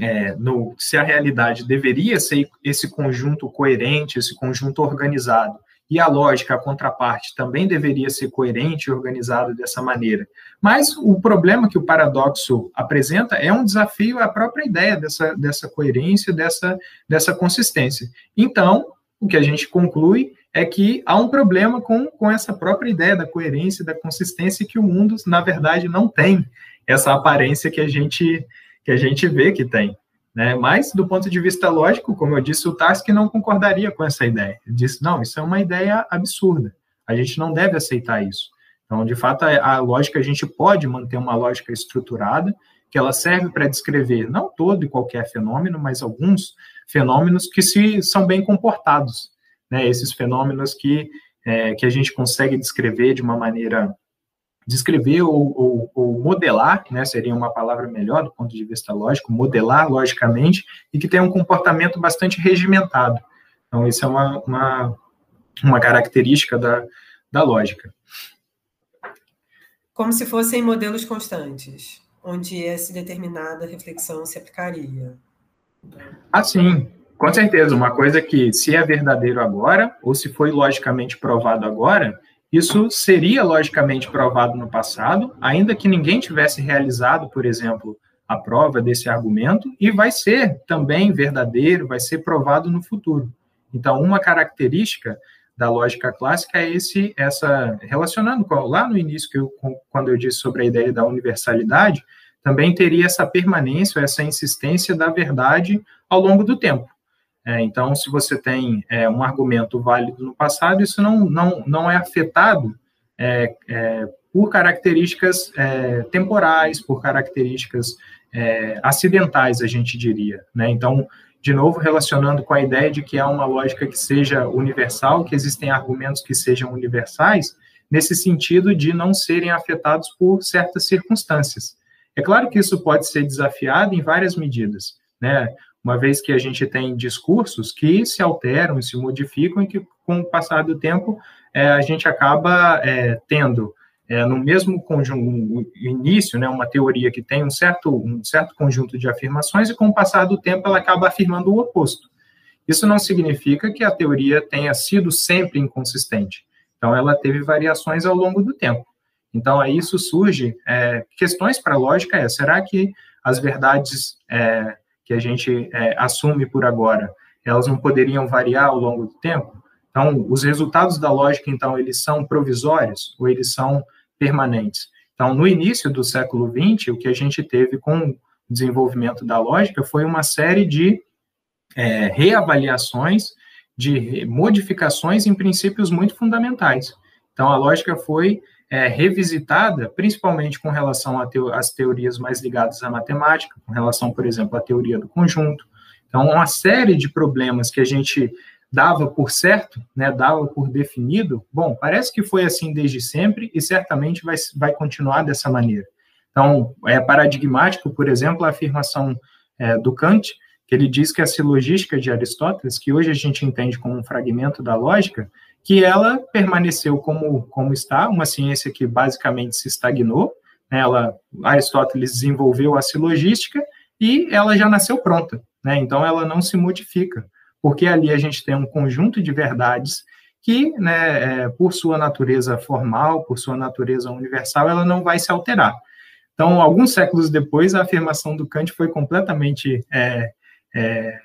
é, no se a realidade deveria ser esse conjunto coerente, esse conjunto organizado, e a lógica, a contraparte, também deveria ser coerente e organizada dessa maneira. Mas o problema que o paradoxo apresenta é um desafio à própria ideia dessa, dessa coerência, dessa, dessa consistência. Então, o que a gente conclui é que há um problema com, com essa própria ideia da coerência da consistência que o mundo, na verdade, não tem essa aparência que a gente, que a gente vê que tem. Né? Mas, do ponto de vista lógico, como eu disse, o Tarski não concordaria com essa ideia. Ele disse, não, isso é uma ideia absurda. A gente não deve aceitar isso. Então, de fato, a, a lógica, a gente pode manter uma lógica estruturada, que ela serve para descrever não todo e qualquer fenômeno, mas alguns fenômenos que se são bem comportados. Né? Esses fenômenos que, é, que a gente consegue descrever de uma maneira descrever ou, ou, ou, modelar, né, seria uma palavra melhor do ponto de vista lógico, modelar logicamente, e que tem um comportamento bastante regimentado. Então, isso é uma, uma, uma característica da, da lógica. Como se fossem modelos constantes, onde essa determinada reflexão se aplicaria. Ah, sim, com certeza. Uma coisa que, se é verdadeiro agora, ou se foi logicamente provado agora, isso seria logicamente provado no passado, ainda que ninguém tivesse realizado, por exemplo, a prova desse argumento, e vai ser também verdadeiro, vai ser provado no futuro. Então, uma característica da lógica clássica é esse, essa relacionando com, lá no início que eu, quando eu disse sobre a ideia da universalidade, também teria essa permanência, essa insistência da verdade ao longo do tempo. É, então, se você tem é, um argumento válido no passado, isso não, não, não é afetado é, é por características é, temporais, por características é, acidentais, a gente diria. Né? Então, de novo, relacionando com a ideia de que há uma lógica que seja universal, que existem argumentos que sejam universais, nesse sentido de não serem afetados por certas circunstâncias. É claro que isso pode ser desafiado em várias medidas. Né? uma vez que a gente tem discursos que se alteram e se modificam e que, com o passar do tempo, é, a gente acaba é, tendo, é, no mesmo conjunto, início, né, uma teoria que tem um certo, um certo conjunto de afirmações e, com o passar do tempo, ela acaba afirmando o oposto. Isso não significa que a teoria tenha sido sempre inconsistente. Então, ela teve variações ao longo do tempo. Então, aí isso surge, é, questões para a lógica é, será que as verdades é, que a gente é, assume por agora, elas não poderiam variar ao longo do tempo? Então, os resultados da lógica, então, eles são provisórios ou eles são permanentes? Então, no início do século XX, o que a gente teve com o desenvolvimento da lógica foi uma série de é, reavaliações, de modificações em princípios muito fundamentais. Então, a lógica foi é, revisitada, principalmente com relação às teorias mais ligadas à matemática, com relação, por exemplo, à teoria do conjunto. Então, uma série de problemas que a gente dava por certo, né, dava por definido, bom, parece que foi assim desde sempre e certamente vai, vai continuar dessa maneira. Então, é paradigmático, por exemplo, a afirmação é, do Kant, que ele diz que a silogística de Aristóteles, que hoje a gente entende como um fragmento da lógica, que ela permaneceu como, como está, uma ciência que basicamente se estagnou. Né? Ela, Aristóteles desenvolveu a silogística e ela já nasceu pronta. Né? Então, ela não se modifica, porque ali a gente tem um conjunto de verdades que, né, é, por sua natureza formal, por sua natureza universal, ela não vai se alterar. Então, alguns séculos depois, a afirmação do Kant foi completamente é, é,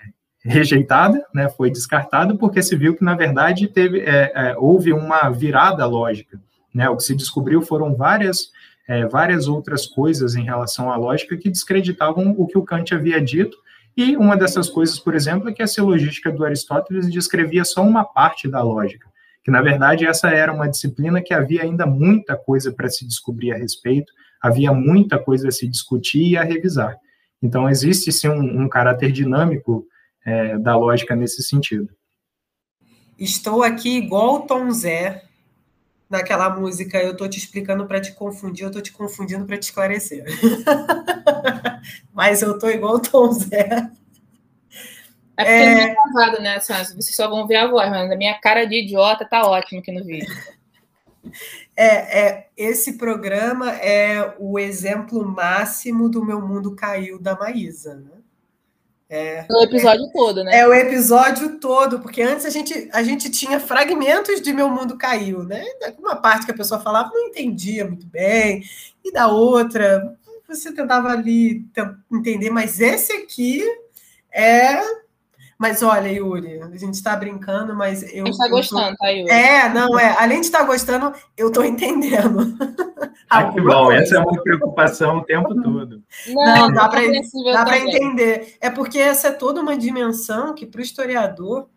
rejeitada, né, foi descartada, porque se viu que, na verdade, teve, é, é, houve uma virada lógica. Né, o que se descobriu foram várias, é, várias outras coisas em relação à lógica que descreditavam o que o Kant havia dito, e uma dessas coisas, por exemplo, é que a silogística do Aristóteles descrevia só uma parte da lógica, que, na verdade, essa era uma disciplina que havia ainda muita coisa para se descobrir a respeito, havia muita coisa a se discutir e a revisar. Então, existe sim um, um caráter dinâmico é, da lógica nesse sentido. Estou aqui igual o Tom Zé naquela música Eu estou te explicando para te confundir, eu estou te confundindo para te esclarecer. Mas eu estou igual o Tom Zé. É porque é... não é gravado, né, Sansa? Vocês só vão ver a voz, mas a minha cara de idiota tá ótima aqui no vídeo. É, é, esse programa é o exemplo máximo do meu mundo caiu da Maísa, né? É, o episódio é, todo, né? É o episódio todo, porque antes a gente, a gente tinha fragmentos de Meu Mundo Caiu, né? Uma parte que a pessoa falava não entendia muito bem, e da outra você tentava ali entender, mas esse aqui é mas olha, Yuri, a gente está brincando, mas eu. está gostando, tô... tá, Yuri? É, não, é. Além de estar tá gostando, eu estou entendendo. Ah, que bom, essa é uma preocupação o tempo todo. Não, não dá para entender. É porque essa é toda uma dimensão que, para o historiador,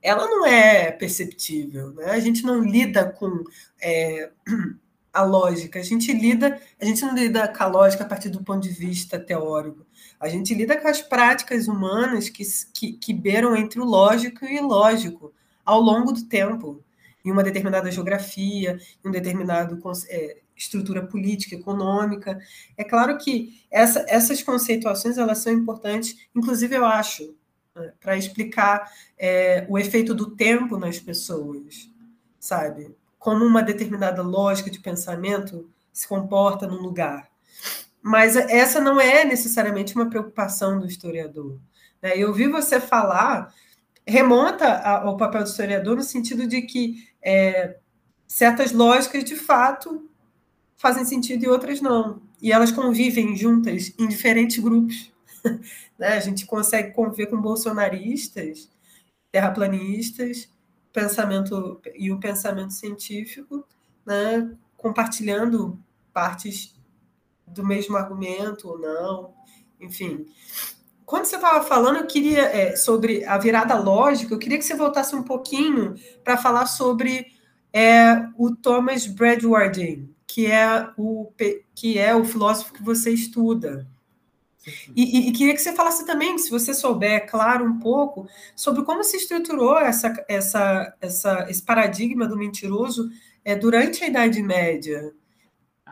ela não é perceptível. Né? A gente não lida com. É, a lógica, a gente lida, a gente não lida com a lógica a partir do ponto de vista teórico, a gente lida com as práticas humanas que, que, que beiram entre o lógico e o ilógico ao longo do tempo, em uma determinada geografia, em um determinado é, estrutura política, econômica. É claro que essa, essas conceituações elas são importantes, inclusive eu acho, né, para explicar é, o efeito do tempo nas pessoas, sabe? Como uma determinada lógica de pensamento se comporta num lugar. Mas essa não é necessariamente uma preocupação do historiador. Né? Eu ouvi você falar, remonta ao papel do historiador no sentido de que é, certas lógicas, de fato, fazem sentido e outras não. E elas convivem juntas em diferentes grupos. né? A gente consegue conviver com bolsonaristas, terraplanistas, pensamento e o pensamento científico, né? compartilhando partes do mesmo argumento ou não, enfim. Quando você estava falando, eu queria é, sobre a virada lógica, eu queria que você voltasse um pouquinho para falar sobre é, o Thomas Bradwardine, que é o que é o filósofo que você estuda. E, e, queria que você falasse também, se você souber, claro, um pouco, sobre como se estruturou essa, essa, essa, esse paradigma do mentiroso é, durante a Idade Média.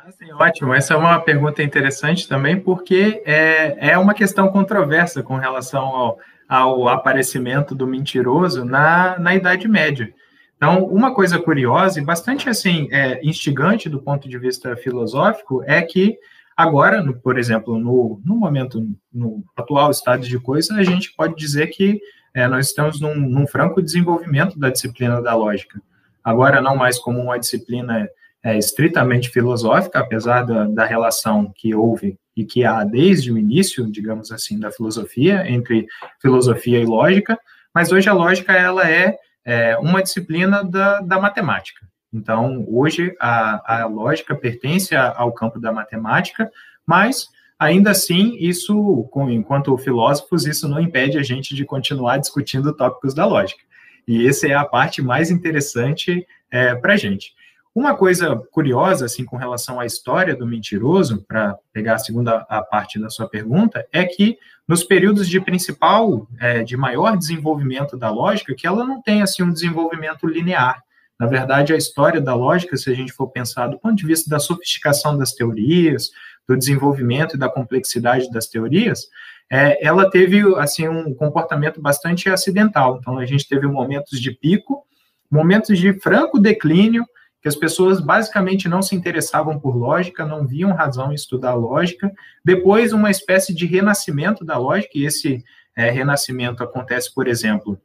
Ah, sim, ótimo. Essa é uma pergunta interessante também, porque é, é uma questão controversa com relação ao, ao aparecimento do mentiroso na, na Idade Média. Então, uma coisa curiosa e bastante assim é, instigante do ponto de vista filosófico é que agora, no, por exemplo, no, no momento, no atual estado de coisas, a gente pode dizer que é, nós estamos num, num franco desenvolvimento da disciplina da lógica. Agora, não mais como uma disciplina é, estritamente filosófica, apesar da, da relação que houve e que há desde o início, digamos assim, da filosofia, entre filosofia e lógica, mas hoje a lógica ela é, é uma disciplina da, da matemática. Então, hoje a, a lógica pertence ao campo da matemática, mas ainda assim, isso, enquanto filósofos, isso não impede a gente de continuar discutindo tópicos da lógica. E essa é a parte mais interessante é, para a gente. Uma coisa curiosa, assim, com relação à história do mentiroso, para pegar a segunda a parte da sua pergunta, é que nos períodos de principal, é, de maior desenvolvimento da lógica, que ela não tem, assim, um desenvolvimento linear. Na verdade, a história da lógica, se a gente for pensar do ponto de vista da sofisticação das teorias, do desenvolvimento e da complexidade das teorias, é, ela teve, assim, um comportamento bastante acidental. Então, a gente teve momentos de pico, momentos de franco declínio, que as pessoas basicamente não se interessavam por lógica, não viam razão em estudar lógica. Depois, uma espécie de renascimento da lógica, e esse é, renascimento acontece, por exemplo,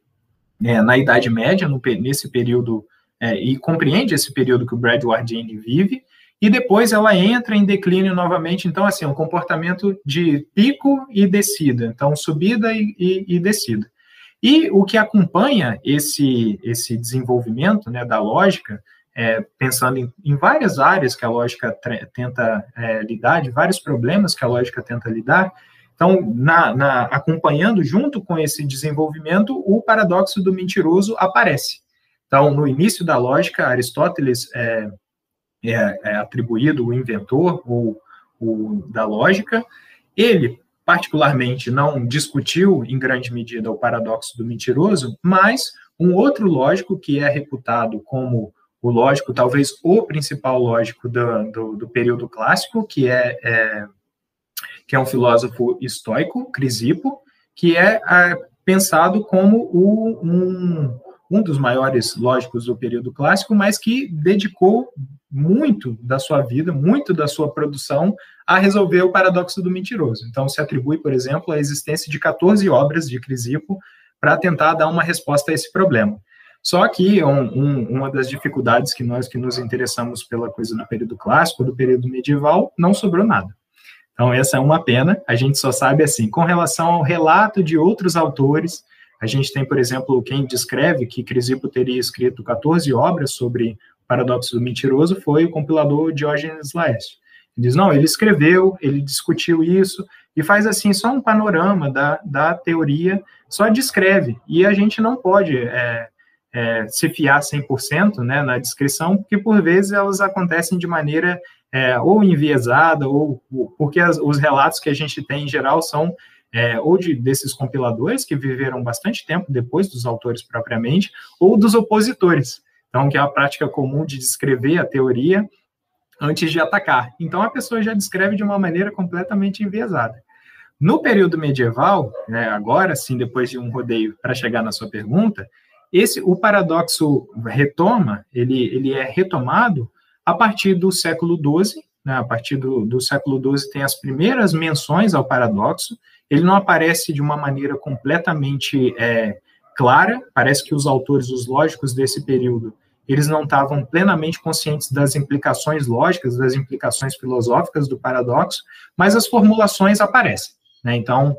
é, na Idade Média, no, nesse período, é, e compreende esse período que o Brad Wardini vive, e depois ela entra em declínio novamente. Então, assim, um comportamento de pico e descida, então subida e, e, e descida. E o que acompanha esse, esse desenvolvimento né, da lógica é, pensando em, em, várias áreas que a lógica tenta é, lidar, de vários problemas que a lógica tenta lidar. Então, na, na, acompanhando junto com esse desenvolvimento, o paradoxo do mentiroso aparece. Então, no início da lógica, Aristóteles é, é, é atribuído o inventor ou o, da lógica. Ele, particularmente, não discutiu em grande medida o paradoxo do mentiroso, mas um outro lógico que é reputado como o lógico, talvez o principal lógico do, do, do período clássico, que é, é, que é um filósofo estoico, Crisipo, que é, é pensado como o, um, um dos maiores lógicos do período clássico, mas que dedicou muito da sua vida, muito da sua produção a resolver o paradoxo do mentiroso. Então, se atribui, por exemplo, a existência de 14 obras de Crisipo para tentar dar uma resposta a esse problema. Só que um, um, uma das dificuldades que nós que nos interessamos pela coisa do período clássico, do período medieval, não sobrou nada. Então, essa é uma pena. A gente só sabe assim, com relação ao relato de outros autores, a gente tem, por exemplo, quem descreve que Crisipo teria escrito 14 obras sobre o paradoxo do mentiroso foi o compilador Diógenes Laércio. Ele diz, não, ele escreveu, ele discutiu isso, e faz assim só um panorama da, da teoria, só descreve. E a gente não pode é, é, se fiar 100% né, na descrição, porque por vezes elas acontecem de maneira é, ou enviesada, ou porque as, os relatos que a gente tem em geral são é, ou de, desses compiladores que viveram bastante tempo depois dos autores propriamente, ou dos opositores. Então, que é a prática comum de descrever a teoria antes de atacar. Então, a pessoa já descreve de uma maneira completamente enviesada. No período medieval, né, agora sim, depois de um rodeio para chegar na sua pergunta, esse o paradoxo retoma, ele, ele é retomado a partir do século XII, né, a partir do, do século XII tem as primeiras menções ao paradoxo, ele não aparece de uma maneira completamente é, clara, parece que os autores, os lógicos desse período, eles não estavam plenamente conscientes das implicações lógicas, das implicações filosóficas do paradoxo, mas as formulações aparecem. Né? Então,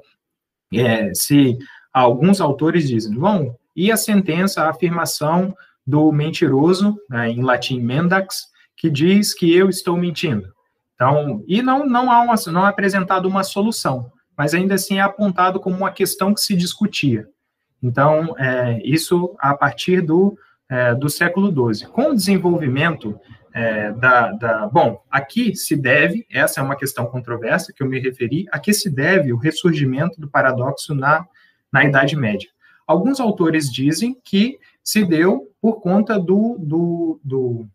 é, se alguns autores dizem, bom, e a sentença, a afirmação do mentiroso, né, em latim mendax, que diz que eu estou mentindo. Então, e não, não há uma, não é apresentado uma solução, mas ainda assim é apontado como uma questão que se discutia. Então, é, isso a partir do, é, do século XII. Com o desenvolvimento é, da, da, Bom, aqui se deve, essa é uma questão controversa que eu me referi, a que se deve o ressurgimento do paradoxo na, na Idade Média. Alguns autores dizem que se deu por conta do, do, do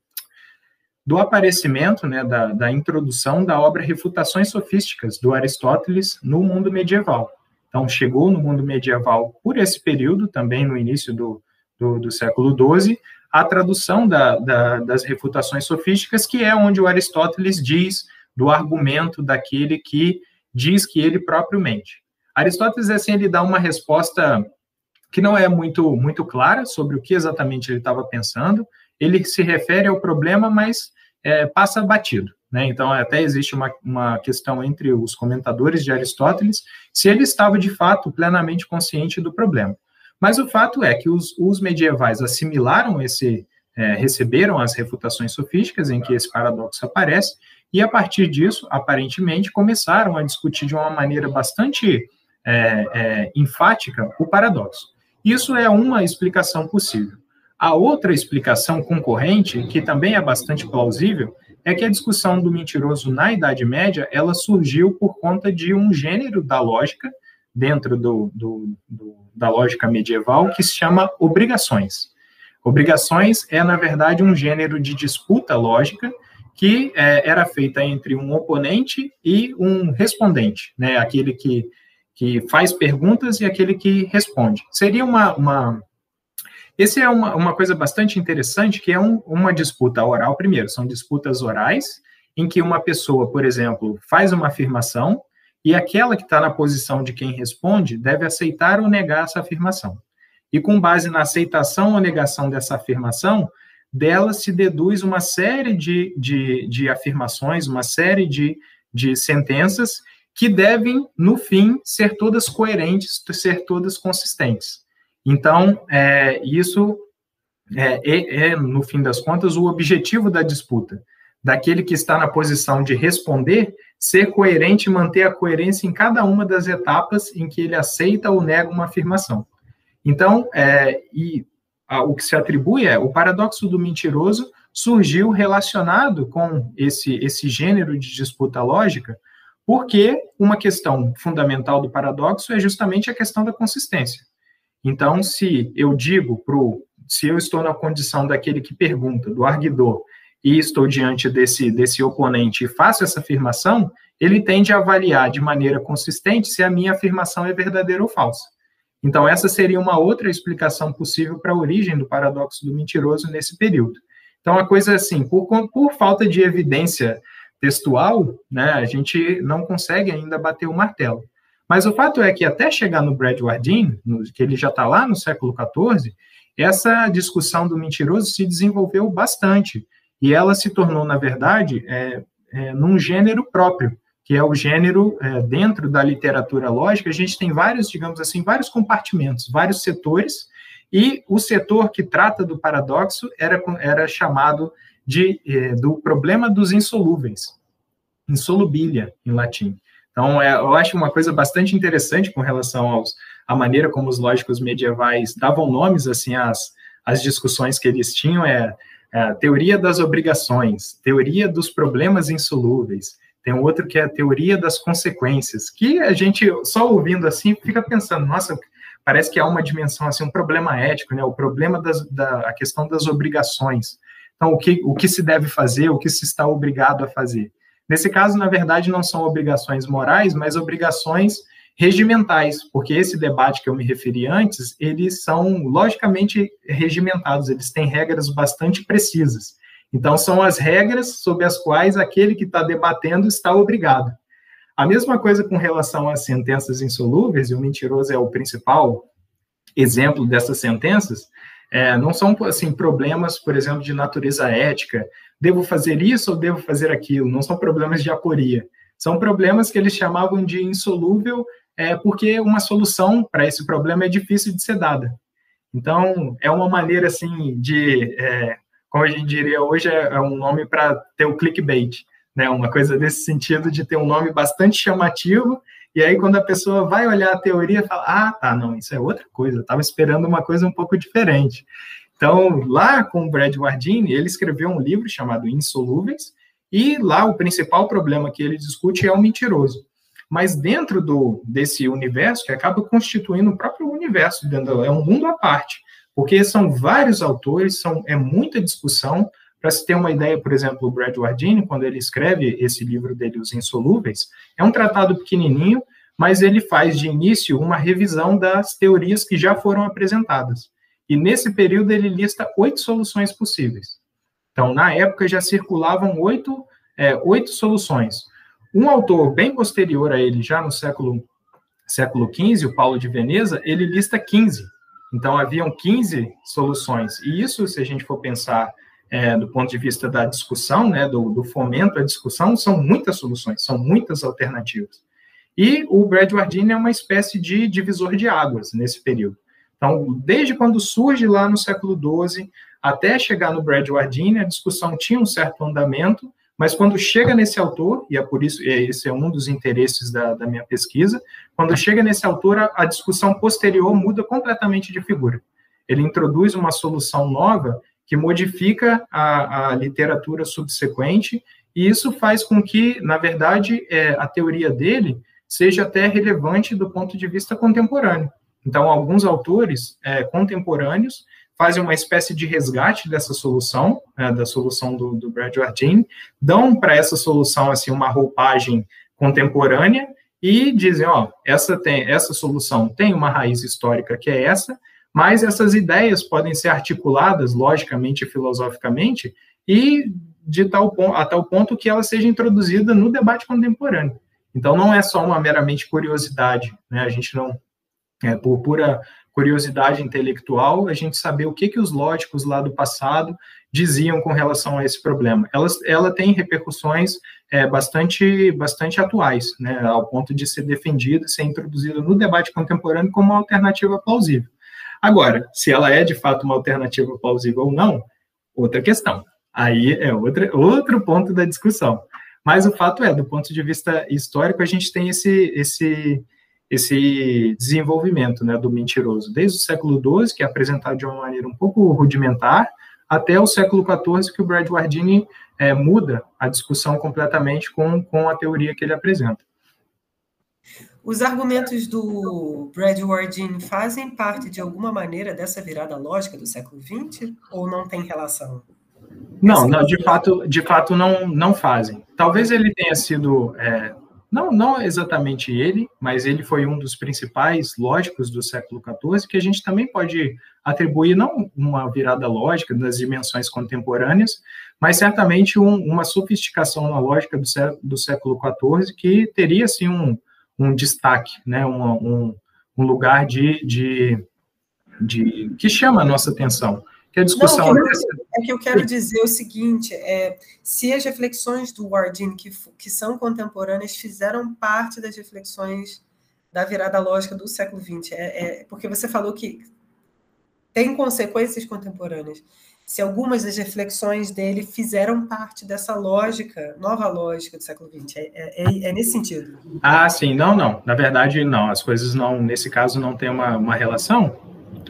do aparecimento, né, da, da introdução da obra Refutações Sofísticas, do Aristóteles, no mundo medieval. Então, chegou no mundo medieval por esse período, também no início do, do, do século XII, a tradução da, da, das refutações sofísticas, que é onde o Aristóteles diz do argumento daquele que diz que ele próprio mente. Aristóteles, assim, ele dá uma resposta que não é muito, muito clara sobre o que exatamente ele estava pensando, ele se refere ao problema, mas é, passa batido. Né? Então, até existe uma, uma questão entre os comentadores de Aristóteles se ele estava, de fato, plenamente consciente do problema. Mas o fato é que os, os medievais assimilaram esse, é, receberam as refutações sofísticas em que esse paradoxo aparece, e a partir disso, aparentemente, começaram a discutir de uma maneira bastante é, é, enfática o paradoxo. Isso é uma explicação possível. A outra explicação concorrente, que também é bastante plausível, é que a discussão do mentiroso na Idade Média ela surgiu por conta de um gênero da lógica dentro do, do, do, da lógica medieval que se chama obrigações. Obrigações é, na verdade, um gênero de disputa lógica que é, era feita entre um oponente e um respondente, né? aquele que, que faz perguntas e aquele que responde. Seria uma, uma esse é uma, uma coisa bastante interessante, que é um, uma disputa oral. Primeiro, são disputas orais, em que uma pessoa, por exemplo, faz uma afirmação e aquela que está na posição de quem responde deve aceitar ou negar essa afirmação. E com base na aceitação ou negação dessa afirmação, dela se deduz uma série de, de, de afirmações, uma série de, de sentenças que devem, no fim, ser todas coerentes, ser todas consistentes. Então, é, isso é, é, é, no fim das contas, o objetivo da disputa, daquele que está na posição de responder, ser coerente e manter a coerência em cada uma das etapas em que ele aceita ou nega uma afirmação. Então, é, e a, o que se atribui é o paradoxo do mentiroso surgiu relacionado com esse, esse gênero de disputa lógica, porque uma questão fundamental do paradoxo é justamente a questão da consistência. Então, se eu digo para se eu estou na condição daquele que pergunta, do arguidor, e estou diante desse, desse oponente e faço essa afirmação, ele tende a avaliar de maneira consistente se a minha afirmação é verdadeira ou falsa. Então, essa seria uma outra explicação possível para a origem do paradoxo do mentiroso nesse período. Então, a coisa é assim, por, por falta de evidência textual, né, a gente não consegue ainda bater o martelo. Mas o fato é que até chegar no Brad Wardin, que ele já está lá no século XIV, essa discussão do mentiroso se desenvolveu bastante. E ela se tornou, na verdade, é, é, num gênero próprio, que é o gênero é, dentro da literatura lógica. A gente tem vários, digamos assim, vários compartimentos, vários setores, e o setor que trata do paradoxo era, era chamado de, é, do problema dos insolúveis, insolubilia, em latim. Então, é, eu acho uma coisa bastante interessante com relação aos, à maneira como os lógicos medievais davam nomes assim às, às discussões que eles tinham, é, é teoria das obrigações, teoria dos problemas insolúveis, tem outro que é a teoria das consequências, que a gente, só ouvindo assim, fica pensando, nossa, parece que há uma dimensão, assim, um problema ético, né? O problema das, da a questão das obrigações. Então, o que, o que se deve fazer, o que se está obrigado a fazer. Nesse caso, na verdade, não são obrigações morais, mas obrigações regimentais, porque esse debate que eu me referi antes, eles são logicamente regimentados, eles têm regras bastante precisas. Então, são as regras sobre as quais aquele que está debatendo está obrigado. A mesma coisa com relação às sentenças insolúveis, e o mentiroso é o principal exemplo dessas sentenças, é, não são assim problemas, por exemplo, de natureza ética. Devo fazer isso ou devo fazer aquilo? Não são problemas de aporia. São problemas que eles chamavam de insolúvel, é, porque uma solução para esse problema é difícil de ser dada. Então, é uma maneira assim de é, como a gente diria hoje, é, é um nome para ter o clickbait, né? Uma coisa desse sentido de ter um nome bastante chamativo, e aí quando a pessoa vai olhar a teoria, fala: ah, tá, não, isso é outra coisa, eu estava esperando uma coisa um pouco diferente. Então, lá com o Brad Wardini, ele escreveu um livro chamado Insolúveis, e lá o principal problema que ele discute é o mentiroso. Mas dentro do, desse universo, que acaba constituindo o próprio universo, é um mundo à parte porque são vários autores, são, é muita discussão. Para se ter uma ideia, por exemplo, o Brad Wardini, quando ele escreve esse livro dele, Os Insolúveis, é um tratado pequenininho, mas ele faz de início uma revisão das teorias que já foram apresentadas. E nesse período ele lista oito soluções possíveis. Então, na época já circulavam oito, é, oito soluções. Um autor bem posterior a ele, já no século século XV, o Paulo de Veneza, ele lista 15. Então, haviam 15 soluções. E isso, se a gente for pensar é, do ponto de vista da discussão, né, do, do, fomento à discussão, são muitas soluções, são muitas alternativas. E o Brad Wardini é uma espécie de divisor de águas nesse período. Então, desde quando surge lá no século XII até chegar no Brad Wardini, a discussão tinha um certo andamento, mas quando chega nesse autor, e é por isso, esse é um dos interesses da, da minha pesquisa, quando chega nesse autor, a, a discussão posterior muda completamente de figura. Ele introduz uma solução nova que modifica a, a literatura subsequente, e isso faz com que, na verdade, é, a teoria dele seja até relevante do ponto de vista contemporâneo. Então, alguns autores é, contemporâneos fazem uma espécie de resgate dessa solução, né, da solução do, do Brad dão para essa solução assim uma roupagem contemporânea e dizem, ó, essa tem essa solução tem uma raiz histórica que é essa, mas essas ideias podem ser articuladas logicamente e filosoficamente e de tal a tal ponto que ela seja introduzida no debate contemporâneo. Então não é só uma meramente curiosidade, né? A gente não é por pura curiosidade intelectual, a gente saber o que, que os lógicos lá do passado diziam com relação a esse problema. Ela, ela tem repercussões é, bastante, bastante atuais, né, ao ponto de ser defendida, ser introduzida no debate contemporâneo como uma alternativa plausível. Agora, se ela é de fato uma alternativa plausível ou não, outra questão. Aí é outra, outro ponto da discussão. Mas o fato é, do ponto de vista histórico, a gente tem esse, esse, esse desenvolvimento né, do mentiroso, desde o século XII, que é apresentado de uma maneira um pouco rudimentar, até o século XIV, que o Brad Wardini é, muda a discussão completamente com, com a teoria que ele apresenta. Os argumentos do Brad Wardini fazem parte, de alguma maneira, dessa virada lógica do século XX, ou não tem relação? Não, não de fato, de fato não, não fazem. Talvez ele tenha sido é, não, não exatamente ele, mas ele foi um dos principais lógicos do século XIV, que a gente também pode atribuir não uma virada lógica das dimensões contemporâneas, mas certamente um, uma sofisticação na lógica do, do século XIV que teria, assim, um, um destaque, né, um, um, um lugar de, de, de, que chama a nossa atenção que a discussão não, é que eu quero dizer o seguinte: é, se as reflexões do Wardini, que, que são contemporâneas, fizeram parte das reflexões da virada lógica do século XX, é, é, porque você falou que tem consequências contemporâneas. Se algumas das reflexões dele fizeram parte dessa lógica, nova lógica do século XX, é, é, é, é nesse sentido. Ah, sim, não, não. Na verdade, não. As coisas não, nesse caso, não têm uma, uma relação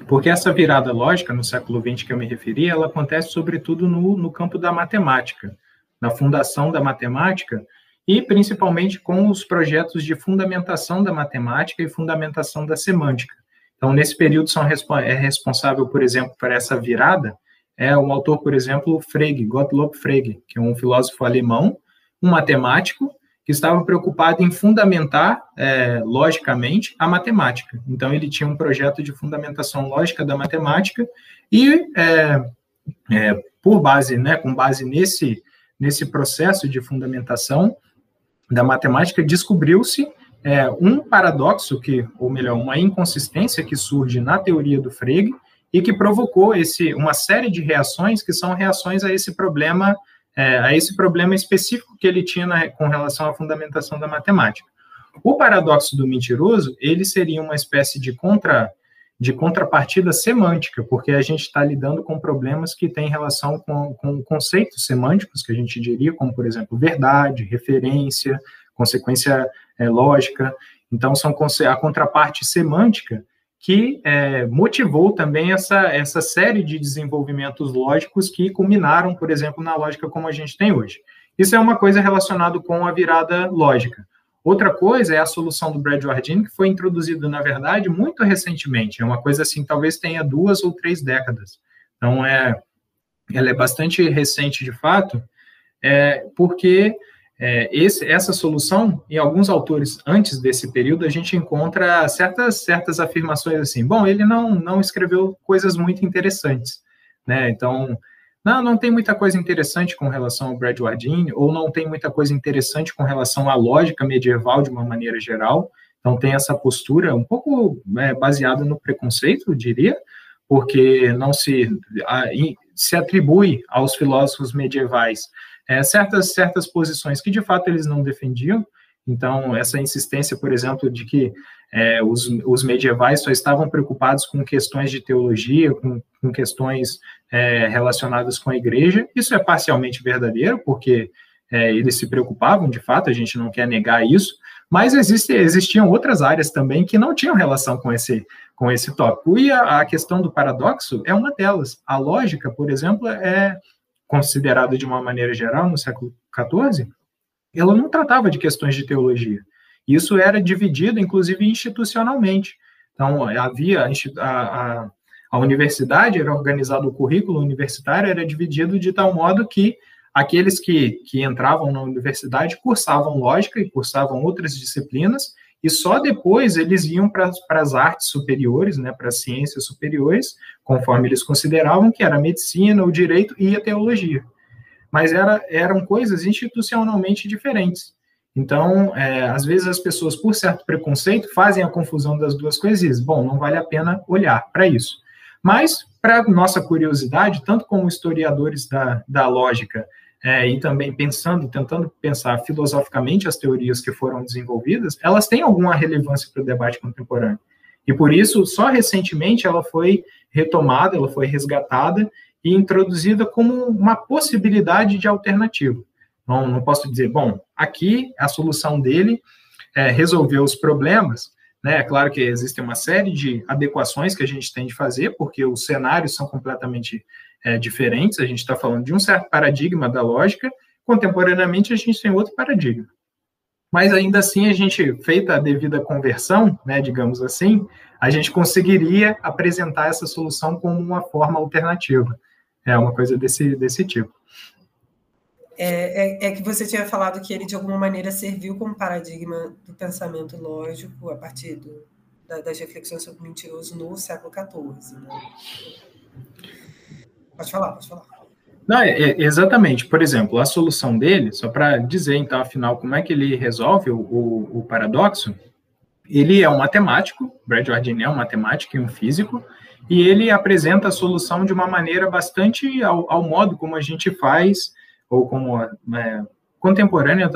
porque essa virada lógica no século XX que eu me referi, ela acontece sobretudo no, no campo da matemática, na fundação da matemática e principalmente com os projetos de fundamentação da matemática e fundamentação da semântica. Então, nesse período são é responsável, por exemplo, por essa virada é um autor, por exemplo, Frege, Gottlob Frege, que é um filósofo alemão, um matemático que estava preocupado em fundamentar é, logicamente a matemática. Então, ele tinha um projeto de fundamentação lógica da matemática e, é, é, por base, né, com base nesse, nesse processo de fundamentação da matemática, descobriu-se é, um paradoxo que, ou melhor, uma inconsistência que surge na teoria do Frege e que provocou esse, uma série de reações que são reações a esse problema é, a esse problema específico que ele tinha na, com relação à fundamentação da matemática. O paradoxo do mentiroso, ele seria uma espécie de contra de contrapartida semântica, porque a gente está lidando com problemas que têm relação com, com conceitos semânticos, que a gente diria, como, por exemplo, verdade, referência, consequência é, lógica. Então, são a contraparte semântica que é, motivou também essa, essa série de desenvolvimentos lógicos que culminaram, por exemplo, na lógica como a gente tem hoje. Isso é uma coisa relacionada com a virada lógica. Outra coisa é a solução do Brad Wardini, que foi introduzida, na verdade, muito recentemente. É uma coisa assim, talvez tenha duas ou três décadas. Então, é, ela é bastante recente, de fato, é, porque é, esse, essa solução, em alguns autores antes desse período, a gente encontra certas, certas afirmações assim, bom, ele não, não escreveu coisas muito interessantes, né, então, não, não tem muita coisa interessante com relação ao Brad Wardini, ou não tem muita coisa interessante com relação à lógica medieval de uma maneira geral, então tem essa postura um pouco é, baseada no preconceito, eu diria, porque não se, a, se atribui aos filósofos medievais é, certas, certas posições que de fato eles não defendiam. Então, essa insistência, por exemplo, de que é, os, os, medievais só estavam preocupados com questões de teologia, com, com questões é, relacionadas com a igreja, isso é parcialmente verdadeiro, porque é, eles se preocupavam, de fato, a gente não quer negar isso, mas existe, existiam outras áreas também que não tinham relação com esse, com esse tópico. E a, a questão do paradoxo é uma delas. A lógica, por exemplo, é, considerada de uma maneira geral no século XIV, ela não tratava de questões de teologia. Isso era dividido, inclusive, institucionalmente. Então, havia a, a, a universidade, era organizado o currículo universitário, era dividido de tal modo que aqueles que, que entravam na universidade cursavam lógica e cursavam outras disciplinas, e só depois eles iam para as artes superiores, né, para as ciências superiores, conforme eles consideravam que era a medicina, o direito e a teologia. Mas era, eram coisas institucionalmente diferentes. Então, é, às vezes as pessoas, por certo preconceito, fazem a confusão das duas coisas bom, não vale a pena olhar para isso. Mas, para nossa curiosidade, tanto como historiadores da, da lógica é, e também pensando, tentando pensar filosoficamente as teorias que foram desenvolvidas, elas têm alguma relevância para o debate contemporâneo. E por isso, só recentemente ela foi retomada, ela foi resgatada e introduzida como uma possibilidade de alternativa. Não, não posso dizer, bom, aqui a solução dele é resolver os problemas, né? É claro que existem uma série de adequações que a gente tem de fazer, porque os cenários são completamente é, diferentes, a gente está falando de um certo paradigma da lógica, contemporaneamente a gente tem outro paradigma. Mas ainda assim, a gente, feita a devida conversão, né, digamos assim, a gente conseguiria apresentar essa solução como uma forma alternativa. É uma coisa desse, desse tipo. É, é, é, que você tinha falado que ele, de alguma maneira, serviu como paradigma do pensamento lógico a partir do, da, das reflexões sobre o mentiroso no século XIV. Né? Pode falar, pode falar. Não, é, é, exatamente. Por exemplo, a solução dele, só para dizer, então, afinal, como é que ele resolve o, o, o paradoxo, ele é um matemático, Brad Jardine é um matemático e um físico, e ele apresenta a solução de uma maneira bastante ao, ao modo como a gente faz, ou como é, contemporânea,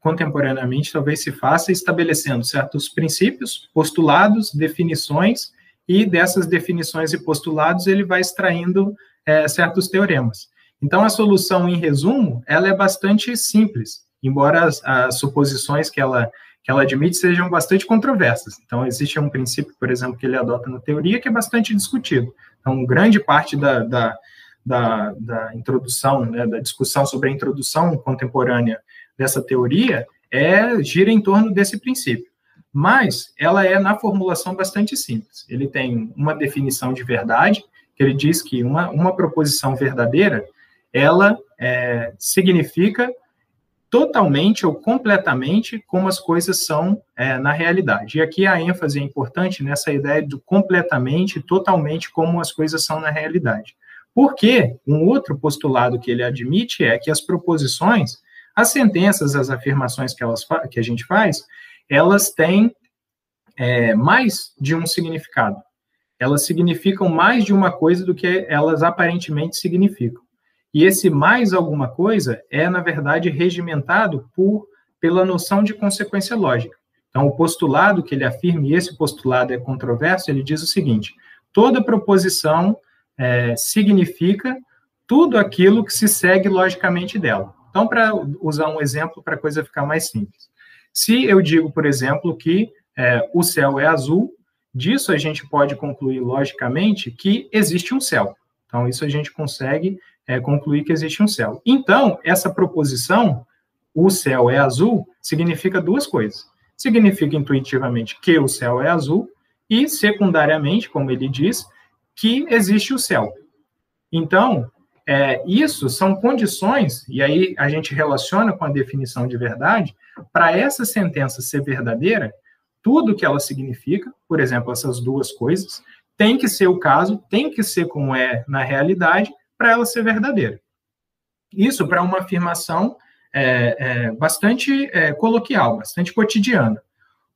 contemporaneamente talvez se faça, estabelecendo certos princípios, postulados, definições, e dessas definições e postulados ele vai extraindo é, certos teoremas. Então, a solução, em resumo, ela é bastante simples, embora as, as suposições que ela que ela admite sejam bastante controversas. Então, existe um princípio, por exemplo, que ele adota na teoria que é bastante discutido. Então, grande parte da, da, da, da introdução, né, da discussão sobre a introdução contemporânea dessa teoria é gira em torno desse princípio. Mas ela é, na formulação, bastante simples. Ele tem uma definição de verdade, que ele diz que uma, uma proposição verdadeira, ela é, significa totalmente ou completamente como as coisas são é, na realidade. E aqui a ênfase é importante nessa ideia do completamente, totalmente como as coisas são na realidade. Porque um outro postulado que ele admite é que as proposições, as sentenças, as afirmações que, elas que a gente faz, elas têm é, mais de um significado. Elas significam mais de uma coisa do que elas aparentemente significam. E esse mais alguma coisa é, na verdade, regimentado por pela noção de consequência lógica. Então, o postulado que ele afirma, e esse postulado é controverso, ele diz o seguinte: toda proposição é, significa tudo aquilo que se segue logicamente dela. Então, para usar um exemplo para a coisa ficar mais simples. Se eu digo, por exemplo, que é, o céu é azul, disso a gente pode concluir logicamente que existe um céu. Então, isso a gente consegue é, concluir que existe um céu. Então, essa proposição, o céu é azul, significa duas coisas. Significa intuitivamente que o céu é azul, e secundariamente, como ele diz, que existe o céu. Então, é, isso são condições, e aí a gente relaciona com a definição de verdade, para essa sentença ser verdadeira, tudo que ela significa, por exemplo, essas duas coisas, tem que ser o caso, tem que ser como é na realidade, para ela ser verdadeira. Isso para uma afirmação é, é, bastante é, coloquial, bastante cotidiana.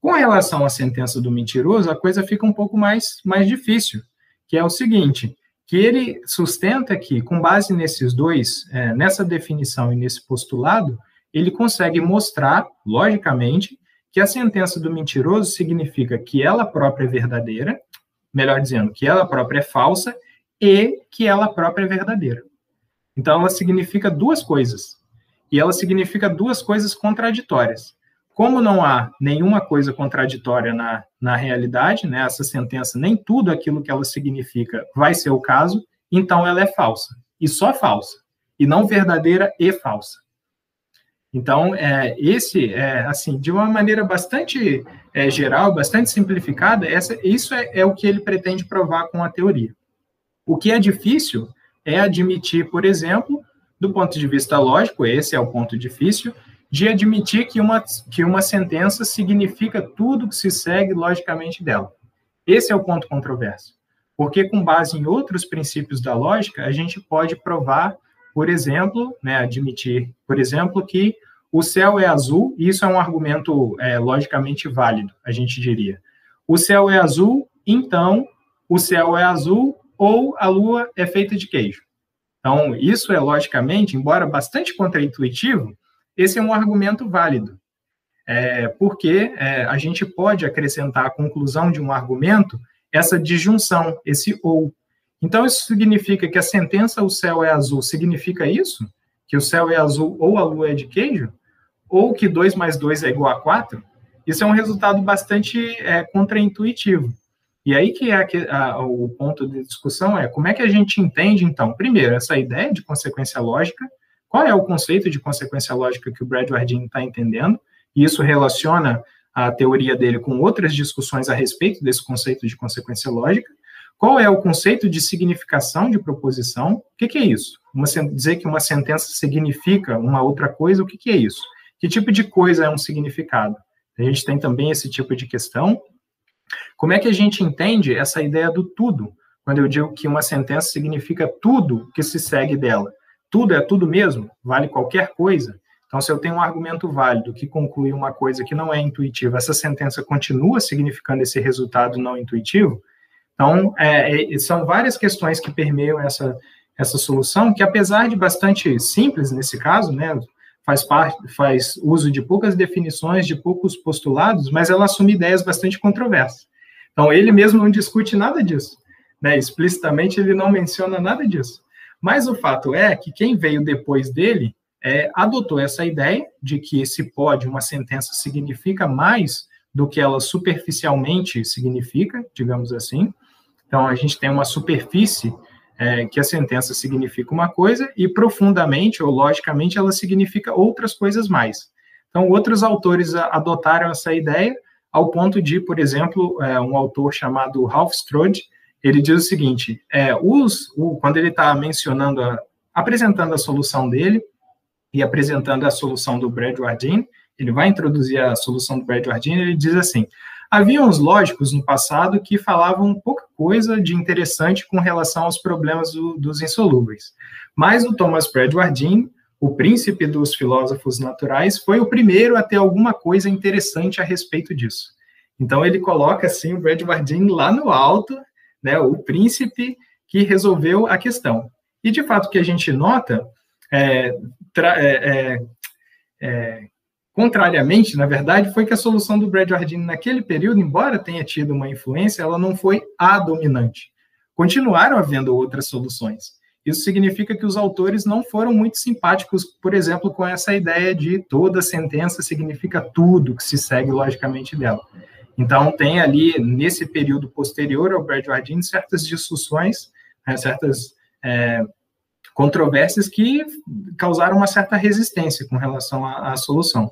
Com relação à sentença do mentiroso, a coisa fica um pouco mais, mais difícil, que é o seguinte, que ele sustenta que, com base nesses dois, é, nessa definição e nesse postulado, ele consegue mostrar, logicamente, que a sentença do mentiroso significa que ela própria é verdadeira, melhor dizendo, que ela própria é falsa e que ela própria é verdadeira. Então, ela significa duas coisas. E ela significa duas coisas contraditórias. Como não há nenhuma coisa contraditória na, na realidade, né, essa sentença, nem tudo aquilo que ela significa vai ser o caso, então ela é falsa. E só falsa. E não verdadeira e falsa. Então, é, esse, é, assim, de uma maneira bastante é, geral, bastante simplificada, essa, isso é, é o que ele pretende provar com a teoria. O que é difícil é admitir, por exemplo, do ponto de vista lógico, esse é o ponto difícil, de admitir que uma, que uma sentença significa tudo que se segue logicamente dela. Esse é o ponto controverso. Porque, com base em outros princípios da lógica, a gente pode provar, por exemplo, né, admitir, por exemplo, que o céu é azul, e isso é um argumento é, logicamente válido, a gente diria. O céu é azul, então o céu é azul ou a lua é feita de queijo. Então, isso é logicamente, embora bastante contraintuitivo, esse é um argumento válido. É, porque é, a gente pode acrescentar à conclusão de um argumento essa disjunção, esse ou. Então, isso significa que a sentença o céu é azul significa isso? Que o céu é azul ou a lua é de queijo? Ou que 2 mais 2 é igual a 4? Isso é um resultado bastante é, contraintuitivo. E aí que é a, o ponto de discussão é como é que a gente entende, então, primeiro, essa ideia de consequência lógica, qual é o conceito de consequência lógica que o Brad Wardini está entendendo, e isso relaciona a teoria dele com outras discussões a respeito desse conceito de consequência lógica, qual é o conceito de significação de proposição? O que, que é isso? Uma, dizer que uma sentença significa uma outra coisa, o que, que é isso? Que tipo de coisa é um significado? A gente tem também esse tipo de questão. Como é que a gente entende essa ideia do tudo? Quando eu digo que uma sentença significa tudo que se segue dela. Tudo é tudo mesmo? Vale qualquer coisa? Então, se eu tenho um argumento válido que conclui uma coisa que não é intuitiva, essa sentença continua significando esse resultado não intuitivo? Então, é, é, são várias questões que permeiam essa, essa solução, que apesar de bastante simples nesse caso, né, faz, parte, faz uso de poucas definições, de poucos postulados, mas ela assume ideias bastante controversas. Então, ele mesmo não discute nada disso. Né, explicitamente, ele não menciona nada disso. Mas o fato é que quem veio depois dele é, adotou essa ideia de que se pode uma sentença significa mais do que ela superficialmente significa, digamos assim. Então, a gente tem uma superfície é, que a sentença significa uma coisa e profundamente ou logicamente ela significa outras coisas mais. Então, outros autores adotaram essa ideia ao ponto de, por exemplo, é, um autor chamado Ralph Strode, ele diz o seguinte: é, os, o, quando ele está mencionando, a, apresentando a solução dele, e apresentando a solução do Brad Wardin, ele vai introduzir a solução do Brad Wardin, ele diz assim, havia uns lógicos no passado que falavam pouca coisa de interessante com relação aos problemas do, dos insolúveis, mas o Thomas Brad Wardin, o príncipe dos filósofos naturais, foi o primeiro a ter alguma coisa interessante a respeito disso. Então ele coloca assim o Brad Wardin lá no alto, né, o príncipe que resolveu a questão. E de fato o que a gente nota é, é, é, é, contrariamente, na verdade, foi que a solução do Brad Jardine naquele período, embora tenha tido uma influência, ela não foi a dominante. Continuaram havendo outras soluções. Isso significa que os autores não foram muito simpáticos, por exemplo, com essa ideia de toda sentença significa tudo que se segue logicamente dela. Então, tem ali, nesse período posterior ao Brad Jardine, certas discussões, né, certas é, controvérsias que causaram uma certa resistência com relação à, à solução.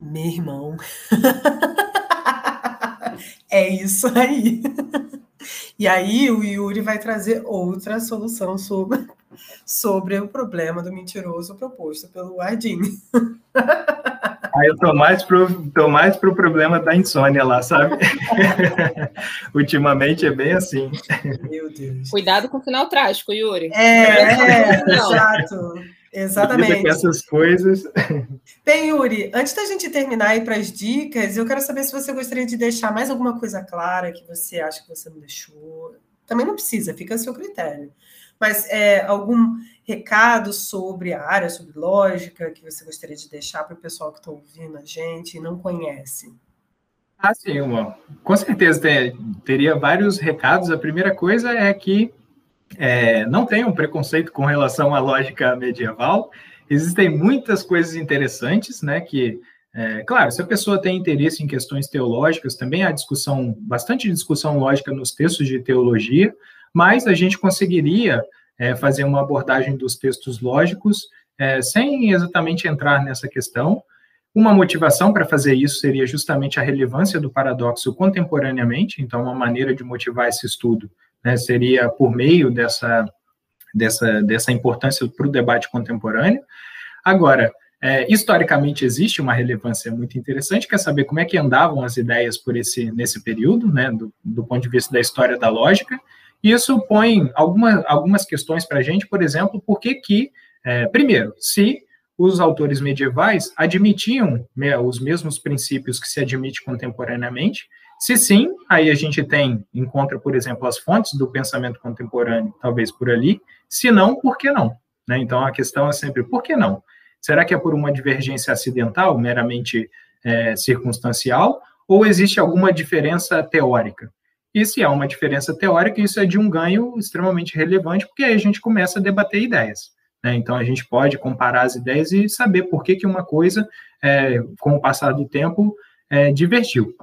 Meu irmão. é isso aí. E aí o Yuri vai trazer outra solução sobre, sobre o problema do mentiroso proposto pelo Ardini. Aí eu tô mais pro, tô mais pro problema da insônia lá, sabe? Ultimamente é bem assim. Meu Deus. Cuidado com o final trágico, Yuri. É, é exato. Exatamente. Essas coisas. Bem, Yuri, antes da gente terminar aí para as dicas, eu quero saber se você gostaria de deixar mais alguma coisa clara que você acha que você não deixou. Também não precisa, fica a seu critério. Mas é, algum recado sobre a área, sobre lógica, que você gostaria de deixar para o pessoal que está ouvindo a gente e não conhece? Ah, sim, uma. com certeza ter, teria vários recados. A primeira coisa é que é, não tem um preconceito com relação à lógica medieval. Existem muitas coisas interessantes, né? Que, é, claro, se a pessoa tem interesse em questões teológicas, também há discussão, bastante discussão lógica nos textos de teologia, mas a gente conseguiria é, fazer uma abordagem dos textos lógicos, é, sem exatamente entrar nessa questão. Uma motivação para fazer isso seria justamente a relevância do paradoxo contemporaneamente, então, uma maneira de motivar esse estudo né, seria por meio dessa, dessa, dessa importância para o debate contemporâneo. Agora, é, historicamente existe uma relevância muito interessante, quer saber como é que andavam as ideias por esse nesse período, né, do, do ponto de vista da história da lógica, e isso põe alguma, algumas questões para a gente, por exemplo, por que que, é, primeiro, se os autores medievais admitiam né, os mesmos princípios que se admite contemporaneamente, se sim, aí a gente tem, encontra, por exemplo, as fontes do pensamento contemporâneo, talvez por ali, se não, por que não? Né? Então, a questão é sempre, por que não? Será que é por uma divergência acidental, meramente é, circunstancial, ou existe alguma diferença teórica? E se há uma diferença teórica, isso é de um ganho extremamente relevante, porque aí a gente começa a debater ideias. Né? Então, a gente pode comparar as ideias e saber por que, que uma coisa, é, com o passar do tempo, é, divergiu.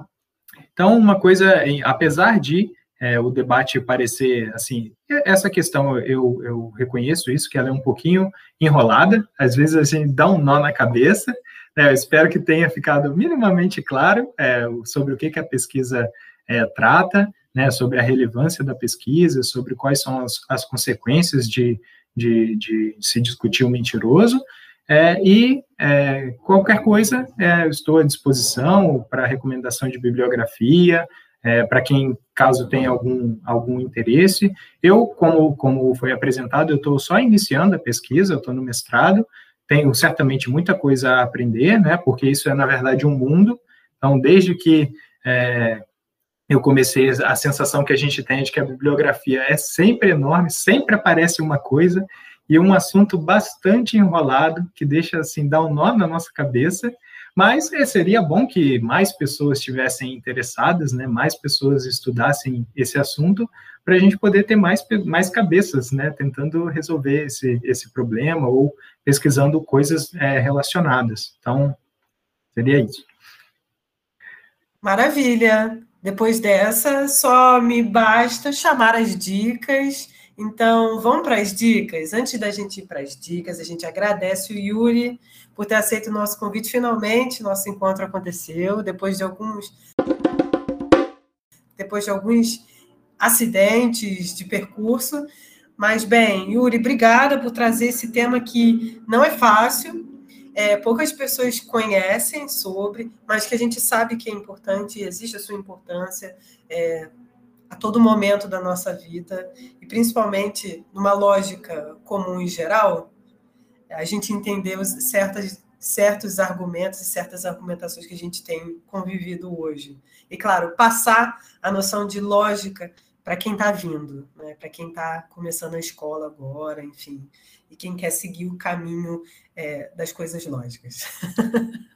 Então, uma coisa, apesar de é, o debate parecer, assim, essa questão, eu, eu reconheço isso, que ela é um pouquinho enrolada, às vezes a gente dá um nó na cabeça, né? eu espero que tenha ficado minimamente claro é, sobre o que, que a pesquisa é, trata, né, sobre a relevância da pesquisa, sobre quais são as, as consequências de, de, de, se discutir o mentiroso, é, e é, qualquer coisa, é, estou à disposição para recomendação de bibliografia, é, para quem, caso tenha algum, algum interesse. Eu, como, como foi apresentado, eu estou só iniciando a pesquisa, eu estou no mestrado, tenho certamente muita coisa a aprender, né, porque isso é, na verdade, um mundo. Então, desde que é, eu comecei, a sensação que a gente tem de que a bibliografia é sempre enorme, sempre aparece uma coisa, e um assunto bastante enrolado, que deixa, assim, dar um nó na nossa cabeça, mas é, seria bom que mais pessoas estivessem interessadas, né, mais pessoas estudassem esse assunto, para a gente poder ter mais, mais cabeças, né, tentando resolver esse, esse problema ou pesquisando coisas é, relacionadas. Então, seria isso. Maravilha! Depois dessa, só me basta chamar as dicas. Então, vamos para as dicas? Antes da gente ir para as dicas, a gente agradece o Yuri por ter aceito o nosso convite. Finalmente, nosso encontro aconteceu, depois de alguns. Depois de alguns acidentes de percurso. Mas, bem, Yuri, obrigada por trazer esse tema que não é fácil, é, poucas pessoas conhecem sobre, mas que a gente sabe que é importante, existe a sua importância é, a todo momento da nossa vida, e principalmente numa lógica comum e geral, a gente entender certas, certos argumentos e certas argumentações que a gente tem convivido hoje. E, claro, passar a noção de lógica para quem está vindo, né? para quem está começando a escola agora, enfim, e quem quer seguir o caminho é, das coisas lógicas.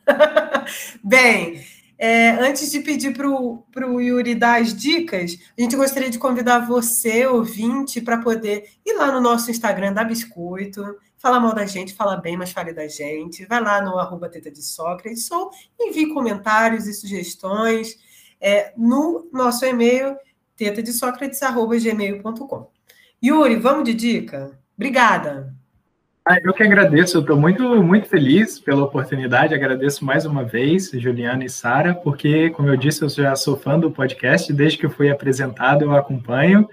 Bem, é, antes de pedir para o Yuri dar as dicas, a gente gostaria de convidar você, ouvinte, para poder ir lá no nosso Instagram da Biscoito, falar mal da gente, falar bem, mas fale da gente. Vai lá no arroba teta de Sócrates ou envie comentários e sugestões é, no nosso e-mail tetadesocrates.gmail.com. Yuri, vamos de dica? Obrigada. Ah, eu que agradeço, eu estou muito, muito feliz pela oportunidade, agradeço mais uma vez, Juliana e Sara, porque, como eu disse, eu já sou fã do podcast, desde que eu fui apresentado eu acompanho,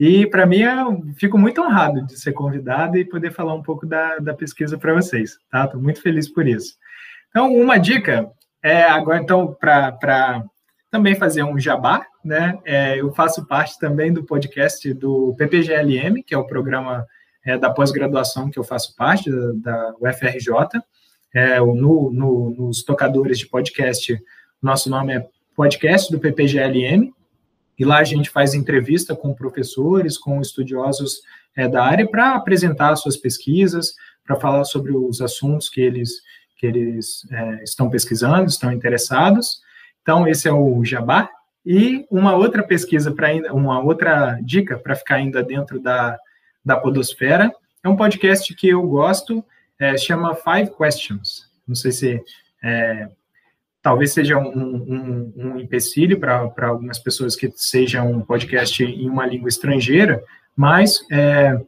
e para mim eu fico muito honrado de ser convidado e poder falar um pouco da, da pesquisa para vocês, tá? Estou muito feliz por isso. Então, uma dica é agora, então, para também fazer um jabá, né? É, eu faço parte também do podcast do PPGLM, que é o programa é, da pós-graduação que eu faço parte, da, da UFRJ. É, no, no, nos tocadores de podcast, nosso nome é Podcast do PPGLM, e lá a gente faz entrevista com professores, com estudiosos é, da área para apresentar suas pesquisas, para falar sobre os assuntos que eles, que eles é, estão pesquisando, estão interessados. Então, esse é o Jabá. E uma outra pesquisa, para uma outra dica para ficar ainda dentro da, da Podosfera, é um podcast que eu gosto, é, chama Five Questions. Não sei se é, talvez seja um, um, um empecilho para algumas pessoas que seja um podcast em uma língua estrangeira, mas é,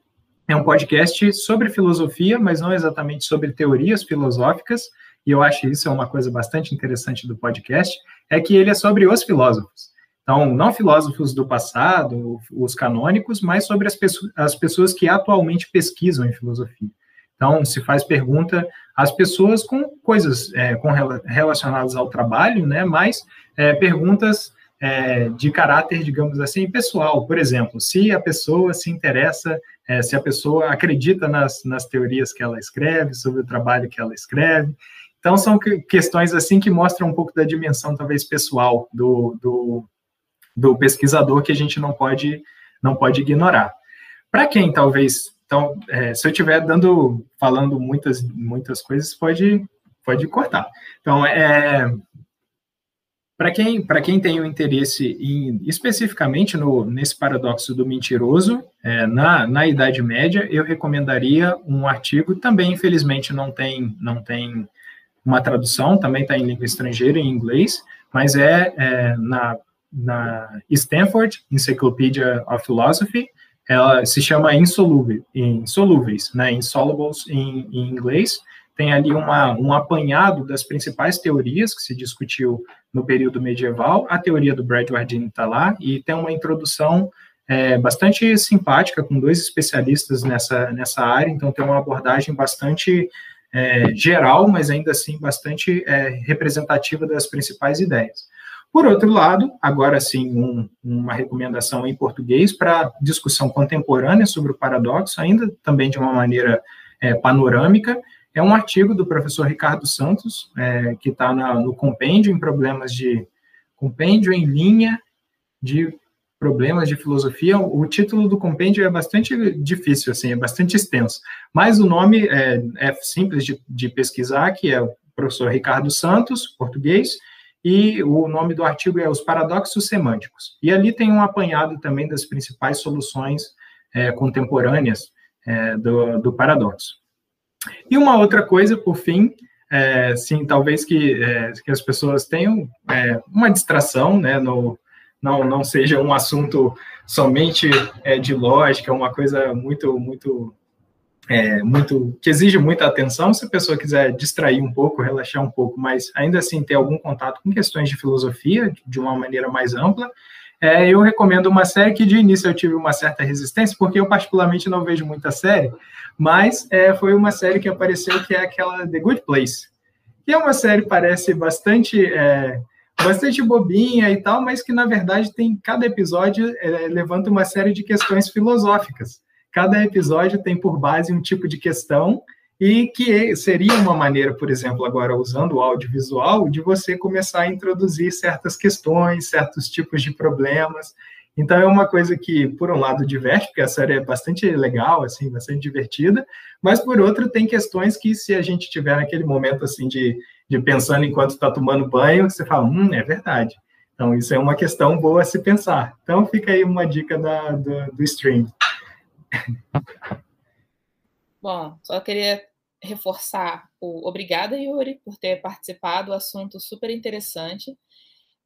é um podcast sobre filosofia, mas não exatamente sobre teorias filosóficas, e eu acho isso é uma coisa bastante interessante do podcast, é que ele é sobre os filósofos. Então, não filósofos do passado, os canônicos, mas sobre as, pessoas, as pessoas que atualmente pesquisam em filosofia. Então, se faz pergunta às pessoas com coisas é, com, relacionadas ao trabalho, né, mas é, perguntas é, de caráter, digamos assim, pessoal. Por exemplo, se a pessoa se interessa, é, se a pessoa acredita nas, nas teorias que ela escreve, sobre o trabalho que ela escreve, então, são questões assim que mostram um pouco da dimensão, talvez, pessoal do, do, do pesquisador que a gente não pode, não pode ignorar. Para quem, talvez, então, é, se eu estiver dando, falando muitas, muitas coisas, pode, pode cortar. Então, é, para quem, quem tem o um interesse em, especificamente no, nesse paradoxo do mentiroso, é, na, na Idade Média, eu recomendaria um artigo, também, infelizmente, não tem, não tem uma tradução, também está em língua estrangeira, em inglês, mas é, é, na, na Stanford Encyclopedia of Philosophy, ela se chama Insolúvel, Insolúveis, né, Insolubles em, em inglês, tem ali uma, um apanhado das principais teorias que se discutiu no período medieval. A teoria do Bradwardine está lá e tem uma introdução é, bastante simpática com dois especialistas nessa, nessa área, então tem uma abordagem bastante é, geral, mas ainda assim bastante é, representativa das principais ideias. Por outro lado, agora sim, um, uma recomendação em português para discussão contemporânea sobre o paradoxo, ainda também de uma maneira é, panorâmica, é um artigo do professor Ricardo Santos, é, que está no compêndio em problemas de compêndio em linha de problemas de filosofia. O título do compêndio é bastante difícil, assim, é bastante extenso, mas o nome é, é simples de, de pesquisar, que é o professor Ricardo Santos, português, e o nome do artigo é Os Paradoxos Semânticos. E ali tem um apanhado também das principais soluções é, contemporâneas é, do, do, paradoxo. E uma outra coisa, por fim, é, sim, talvez que, é, que as pessoas tenham é, uma distração, né, no, não, não seja um assunto somente é, de lógica, uma coisa muito, muito é, muito que exige muita atenção. Se a pessoa quiser distrair um pouco, relaxar um pouco, mas ainda assim ter algum contato com questões de filosofia de uma maneira mais ampla, é, eu recomendo uma série que de início eu tive uma certa resistência, porque eu particularmente não vejo muita série, mas é, foi uma série que apareceu que é aquela The Good Place, que é uma série parece bastante é, bastante bobinha e tal, mas que na verdade tem cada episódio é, levanta uma série de questões filosóficas. Cada episódio tem por base um tipo de questão e que seria uma maneira, por exemplo, agora usando o audiovisual, de você começar a introduzir certas questões, certos tipos de problemas. Então é uma coisa que, por um lado, diverte, porque a série é bastante legal, assim, bastante divertida, mas por outro tem questões que, se a gente tiver naquele momento assim de, de pensando enquanto está tomando banho, você fala, hum, é verdade. Então isso é uma questão boa a se pensar. Então fica aí uma dica da, do, do stream. Bom, só queria reforçar o obrigada, Yuri, por ter participado, o assunto super interessante.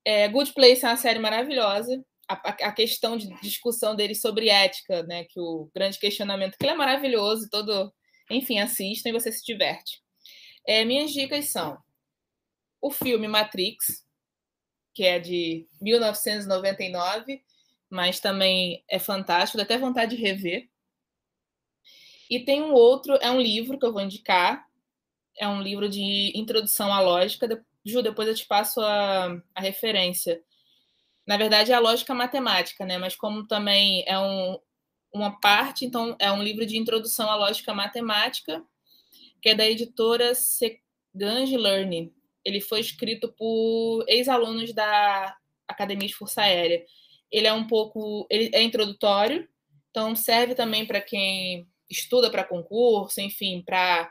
É, Good Place é uma série maravilhosa. A, a, questão de discussão dele sobre ética, né, que o grande questionamento, que ele é maravilhoso, todo, enfim, assistam e você se diverte. É, minhas dicas são o filme Matrix, que é de 1999, mas também é fantástico, dá até vontade de rever. E tem um outro, é um livro que eu vou indicar, é um livro de introdução à lógica. Ju, depois eu te passo a, a referência. Na verdade, é a lógica matemática, né? Mas como também é um, uma parte, então é um livro de introdução à lógica matemática, que é da editora Segange Learning. Ele foi escrito por ex-alunos da Academia de Força Aérea. Ele é um pouco, ele é introdutório, então serve também para quem estuda para concurso, enfim, para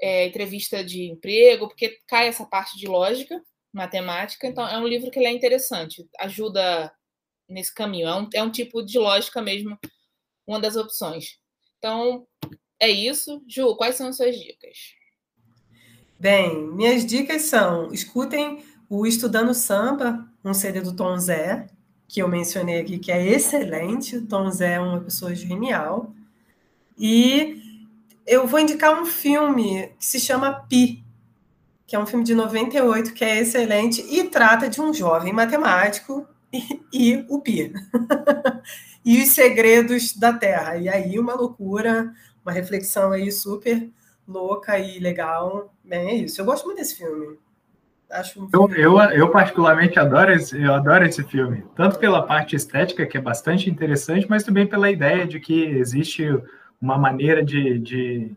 é, entrevista de emprego, porque cai essa parte de lógica, matemática. Então, é um livro que é interessante, ajuda nesse caminho. É um, é um tipo de lógica mesmo, uma das opções. Então, é isso. Ju, quais são as suas dicas? Bem, minhas dicas são: escutem o Estudando Samba, um CD do Tom Zé, que eu mencionei aqui, que é excelente. O Tom Zé é uma pessoa genial. E eu vou indicar um filme que se chama Pi, que é um filme de 98 que é excelente e trata de um jovem matemático e, e o Pi. e os segredos da Terra. E aí uma loucura, uma reflexão aí super louca e legal. Bem, é isso. Eu gosto muito desse filme. Acho um filme... Eu, eu, eu, particularmente adoro esse, eu adoro esse filme, tanto pela parte estética, que é bastante interessante, mas também pela ideia de que existe uma maneira de, de,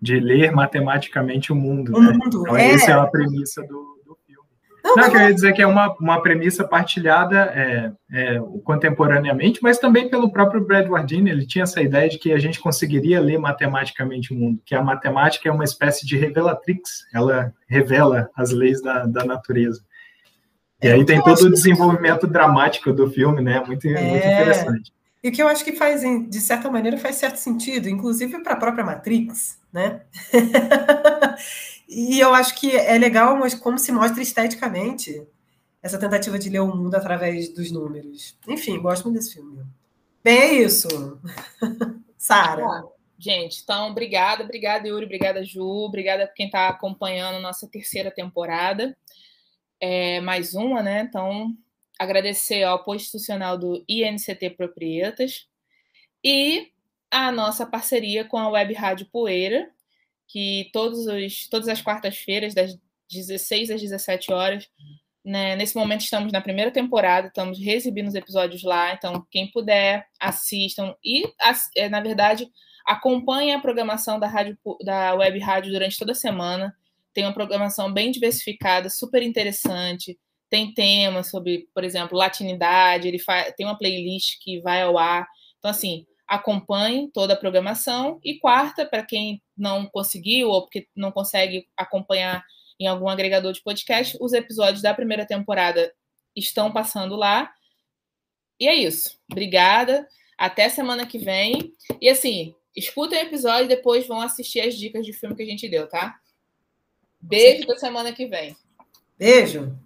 de ler matematicamente o mundo. O né? mundo, então, é. Essa é a premissa do, do filme. Não, não, eu ia dizer que é uma, uma premissa partilhada é, é, contemporaneamente, mas também pelo próprio Brad Wardini, ele tinha essa ideia de que a gente conseguiria ler matematicamente o mundo, que a matemática é uma espécie de revelatrix, ela revela as leis da, da natureza. E aí tem todo o desenvolvimento dramático do filme, né? Muito, é, muito interessante. E o que eu acho que faz, de certa maneira, faz certo sentido, inclusive para a própria Matrix, né? e eu acho que é legal como se mostra esteticamente essa tentativa de ler o mundo através dos números. Enfim, gosto muito desse filme. Bem, é isso. Sara. gente. Então, obrigada, obrigada, Yuri, obrigada, Ju, obrigada por quem está acompanhando nossa terceira temporada. É, mais uma, né? Então, agradecer ao apoio institucional do INCT Proprietas e a nossa parceria com a Web Rádio Poeira, que todos os, todas as quartas-feiras, das 16 às 17 horas, né, nesse momento estamos na primeira temporada, estamos reexibindo os episódios lá, então quem puder, assistam e, é, na verdade, acompanhe a programação da, rádio, da Web Rádio durante toda a semana. Tem uma programação bem diversificada, super interessante. Tem temas sobre, por exemplo, latinidade, ele faz, tem uma playlist que vai ao ar. Então, assim, acompanhe toda a programação. E quarta, para quem não conseguiu ou porque não consegue acompanhar em algum agregador de podcast, os episódios da primeira temporada estão passando lá. E é isso. Obrigada. Até semana que vem. E assim, escutem o episódio e depois vão assistir as dicas de filme que a gente deu, tá? Beijo da semana que vem. Beijo.